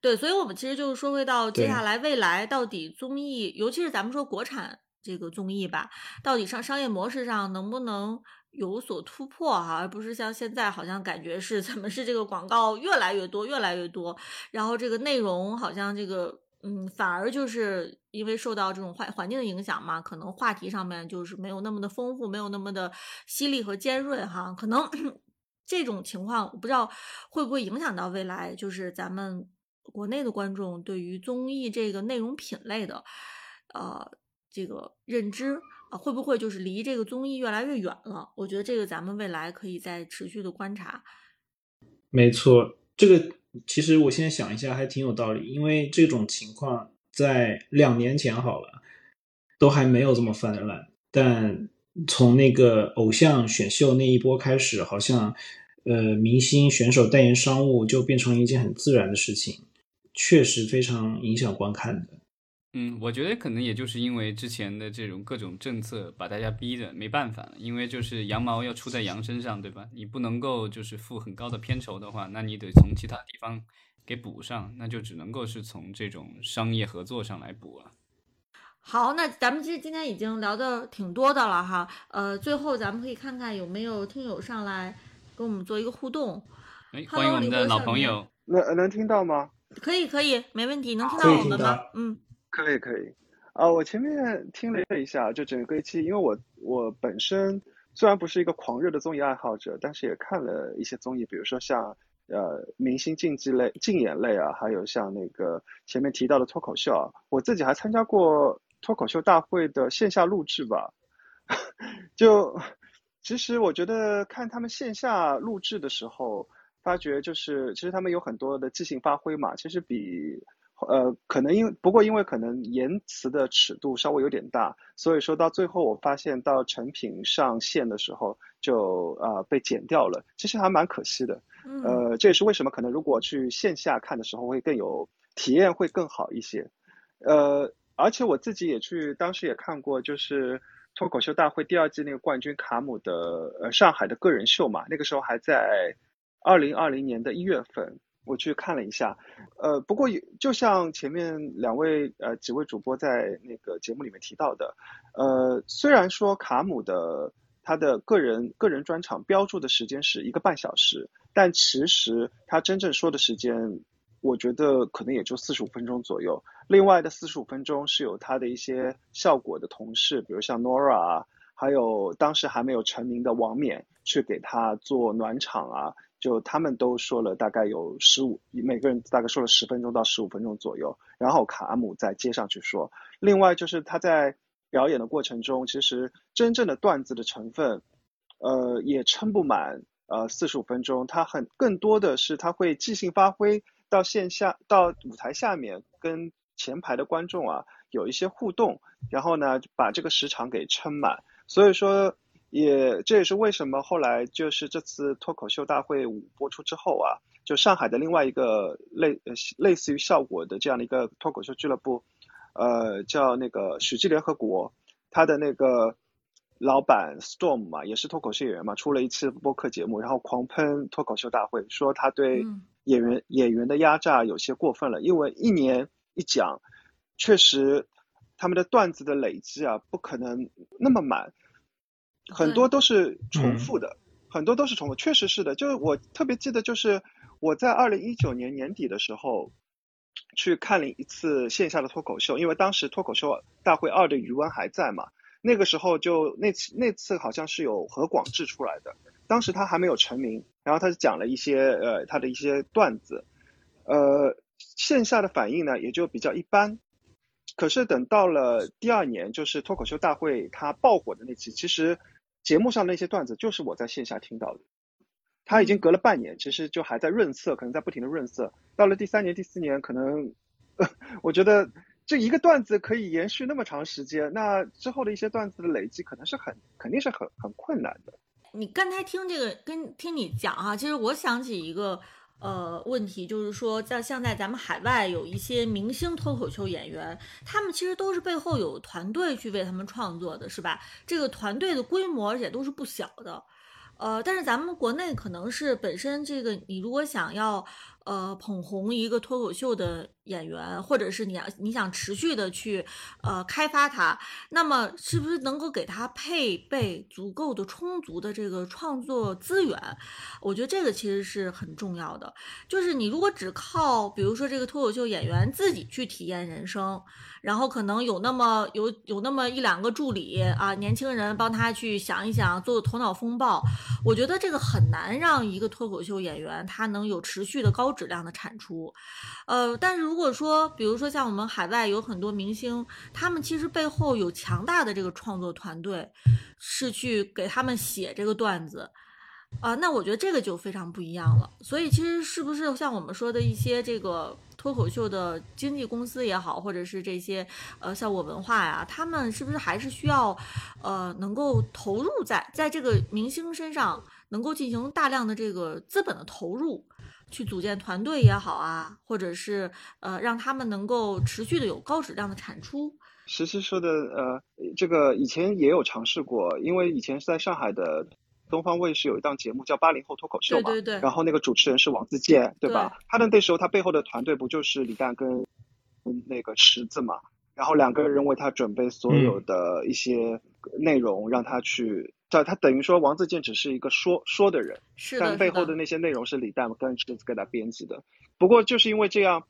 对，所以我们其实就是说回到接下来未来到底综艺，尤其是咱们说国产这个综艺吧，到底上商业模式上能不能有所突破哈、而不是像现在好像感觉是 怎么是这个广告越来越多，越来越多，然后这个内容好像这个。嗯，反而就是因为受到这种环环境的影响嘛，可能话题上面就是没有那么的丰富，没有那么的犀利和尖锐哈。可能 这种情况，我不知道会不会影响到未来，就是咱们国内的观众对于综艺这个内容品类的，呃，这个认知啊，会不会就是离这个综艺越来越远了？我觉得这个咱们未来可以再持续的观察。没错，这个其实我现在想一下还挺有道理，因为这种情况在两年前好了，都还没有这么泛滥，但从那个偶像选秀那一波开始，好像呃明星选手代言商务就变成一件很自然的事情，确实非常影响观看的。嗯，我觉得可能也就是因为之前的这种各种政策把大家逼的没办法了，因为就是羊毛要出在羊身上，对吧？你不能够就是付很高的片酬的话，那你得从其他地方给补上，那就只能够是从这种商业合作上来补了。好，那咱们其实今天已经聊的挺多的了哈，呃，最后咱们可以看看有没有听友上来跟我们做一个互动。哎，欢迎我们的老朋友，能能听到吗？可以，可以，没问题，能听到我们吗？嗯。可以可以，啊，我前面听了一下，就整个一期，因为我我本身虽然不是一个狂热的综艺爱好者，但是也看了一些综艺，比如说像呃明星竞技类、竞演类啊，还有像那个前面提到的脱口秀啊，我自己还参加过脱口秀大会的线下录制吧。就其实我觉得看他们线下录制的时候，发觉就是其实他们有很多的即兴发挥嘛，其实比。呃，可能因不过因为可能言辞的尺度稍微有点大，所以说到最后我发现到成品上线的时候就啊被剪掉了，其实还蛮可惜的。呃，这也是为什么可能如果去线下看的时候会更有体验会更好一些。呃，而且我自己也去当时也看过，就是脱口秀大会第二季那个冠军卡姆的呃上海的个人秀嘛，那个时候还在二零二零年的一月份。我去看了一下，呃，不过就像前面两位呃几位主播在那个节目里面提到的，呃，虽然说卡姆的他的个人个人专场标注的时间是一个半小时，但其实他真正说的时间，我觉得可能也就四十五分钟左右。另外的四十五分钟是有他的一些效果的同事，比如像 Nora 啊，还有当时还没有成名的王冕去给他做暖场啊。就他们都说了大概有十五，每个人大概说了十分钟到十五分钟左右，然后卡姆再接上去说。另外就是他在表演的过程中，其实真正的段子的成分，呃，也撑不满呃四十五分钟。他很更多的是他会即兴发挥到线下到舞台下面跟前排的观众啊有一些互动，然后呢把这个时长给撑满。所以说。也这也是为什么后来就是这次脱口秀大会五播出之后啊，就上海的另外一个类类似于效果的这样的一个脱口秀俱乐部，呃，叫那个许记联合国，他的那个老板 Storm 嘛，也是脱口秀演员嘛，出了一次播客节目，然后狂喷脱口秀大会，说他对演员演员的压榨有些过分了，因为一年一讲，确实他们的段子的累积啊，不可能那么满。很多都是重复的，很多都是重复，确实是的。就是我特别记得，就是我在二零一九年年底的时候去看了一次线下的脱口秀，因为当时脱口秀大会二的余温还在嘛。那个时候就那次那次好像是有何广智出来的，当时他还没有成名，然后他就讲了一些呃他的一些段子，呃线下的反应呢也就比较一般。可是等到了第二年，就是脱口秀大会他爆火的那期，其实。节目上那些段子就是我在线下听到的，他已经隔了半年，其实就还在润色，可能在不停的润色。到了第三年、第四年，可能呃 我觉得这一个段子可以延续那么长时间，那之后的一些段子的累积可能是很肯定是很很困难的。你刚才听这个跟听你讲哈，其实我想起一个。呃，问题就是说，在像在咱们海外有一些明星脱口秀演员，他们其实都是背后有团队去为他们创作的，是吧？这个团队的规模而且都是不小的。呃，但是咱们国内可能是本身这个，你如果想要。呃，捧红一个脱口秀的演员，或者是你要你想持续的去呃开发他，那么是不是能够给他配备足够的充足的这个创作资源？我觉得这个其实是很重要的。就是你如果只靠，比如说这个脱口秀演员自己去体验人生。然后可能有那么有有那么一两个助理啊，年轻人帮他去想一想，做头脑风暴。我觉得这个很难让一个脱口秀演员他能有持续的高质量的产出。呃，但是如如果说，比如说像我们海外有很多明星，他们其实背后有强大的这个创作团队，是去给他们写这个段子。啊，那我觉得这个就非常不一样了。所以其实是不是像我们说的一些这个脱口秀的经纪公司也好，或者是这些呃像我文化呀，他们是不是还是需要呃能够投入在在这个明星身上，能够进行大量的这个资本的投入，去组建团队也好啊，或者是呃让他们能够持续的有高质量的产出。实习说的呃，这个以前也有尝试过，因为以前是在上海的。东方卫视有一档节目叫《八零后脱口秀》嘛，对对对。然后那个主持人是王自健，对吧？他的那时候他背后的团队不就是李诞跟那个池子嘛？然后两个人为他准备所有的一些内容，让他去。他他等于说王自健只是一个说说的人，是但背后的那些内容是李诞跟池子给他编辑的。不过就是因为这样，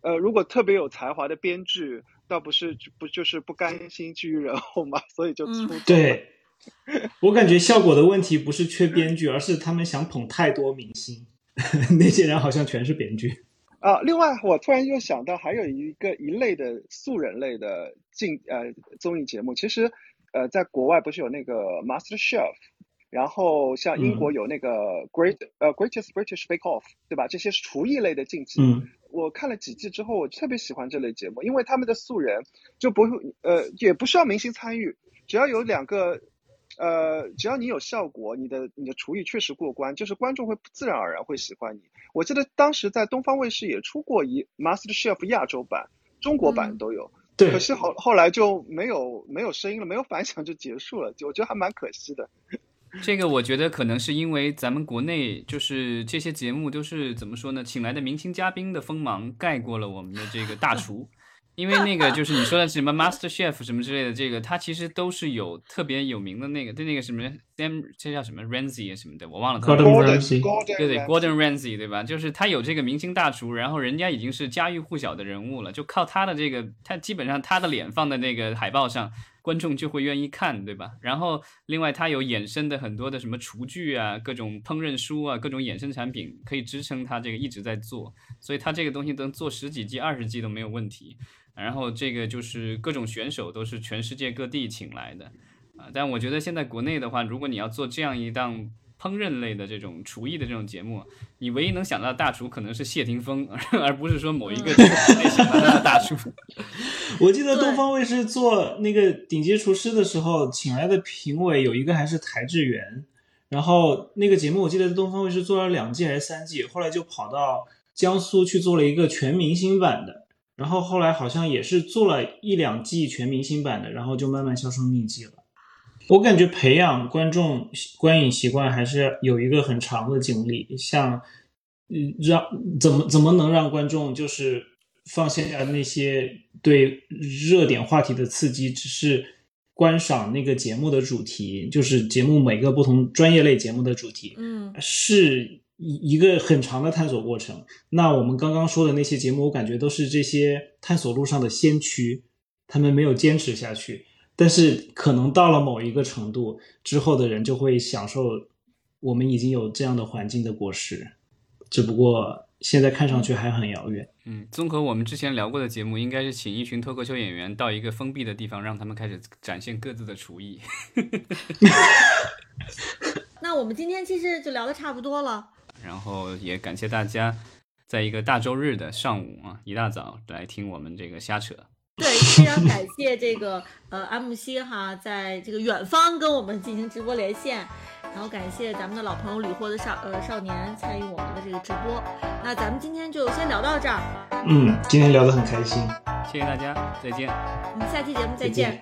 呃，如果特别有才华的编剧，倒不是不就是不甘心居于人后嘛，所以就出对。我感觉效果的问题不是缺编剧，而是他们想捧太多明星，那些人好像全是编剧啊。另外，我突然又想到，还有一个一类的素人类的竞呃综艺节目，其实呃在国外不是有那个 Master Chef，然后像英国有那个 Great 呃 Greatest British Bake Off，对吧？这些是厨艺类的竞技。嗯，我看了几季之后，我特别喜欢这类节目，因为他们的素人就不会呃也不需要明星参与，只要有两个。呃，只要你有效果，你的你的厨艺确实过关，就是观众会自然而然会喜欢你。我记得当时在东方卫视也出过一 Master Chef 亚洲版、中国版都有，对。可是后后来就没有没有声音了，没有反响就结束了，就我觉得还蛮可惜的。这个我觉得可能是因为咱们国内就是这些节目都是怎么说呢，请来的明星嘉宾的锋芒盖过了我们的这个大厨。因为那个就是你说的什么 Master Chef 什么之类的，这个它其实都是有特别有名的那个，对那个什么 Sam，这叫什么 Ramsey 什么的，我忘了。Gordon Ramsay，对对，Gordon Ramsay 对吧？就是他有这个明星大厨，然后人家已经是家喻户晓的人物了，就靠他的这个，他基本上他的脸放在那个海报上。观众就会愿意看，对吧？然后另外他有衍生的很多的什么厨具啊，各种烹饪书啊，各种衍生产品可以支撑他这个一直在做，所以他这个东西能做十几季、二十季都没有问题。然后这个就是各种选手都是全世界各地请来的啊。但我觉得现在国内的话，如果你要做这样一档。烹饪类的这种厨艺的这种节目，你唯一能想到的大厨可能是谢霆锋，而不是说某一个类型的大厨。我记得东方卫视做那个顶级厨师的时候，请来的评委有一个还是台志源，然后那个节目我记得东方卫视做了两季还是三季，后来就跑到江苏去做了一个全明星版的，然后后来好像也是做了一两季全明星版的，然后就慢慢销声匿迹了。我感觉培养观众观影习惯还是有一个很长的经历，像，嗯，让怎么怎么能让观众就是放下那些对热点话题的刺激，只是观赏那个节目的主题，就是节目每个不同专业类节目的主题，嗯，是一一个很长的探索过程。那我们刚刚说的那些节目，我感觉都是这些探索路上的先驱，他们没有坚持下去。但是可能到了某一个程度之后的人就会享受我们已经有这样的环境的果实，只不过现在看上去还很遥远。嗯，综合我们之前聊过的节目，应该是请一群脱口秀演员到一个封闭的地方，让他们开始展现各自的厨艺。那我们今天其实就聊的差不多了，然后也感谢大家在一个大周日的上午啊，一大早来听我们这个瞎扯。对，非常感谢这个呃安慕希哈，在这个远方跟我们进行直播连线，然后感谢咱们的老朋友屡获的少呃少年参与我们的这个直播，那咱们今天就先聊到这儿。嗯，今天聊得很开心，谢谢大家，再见。我们下期节目再见。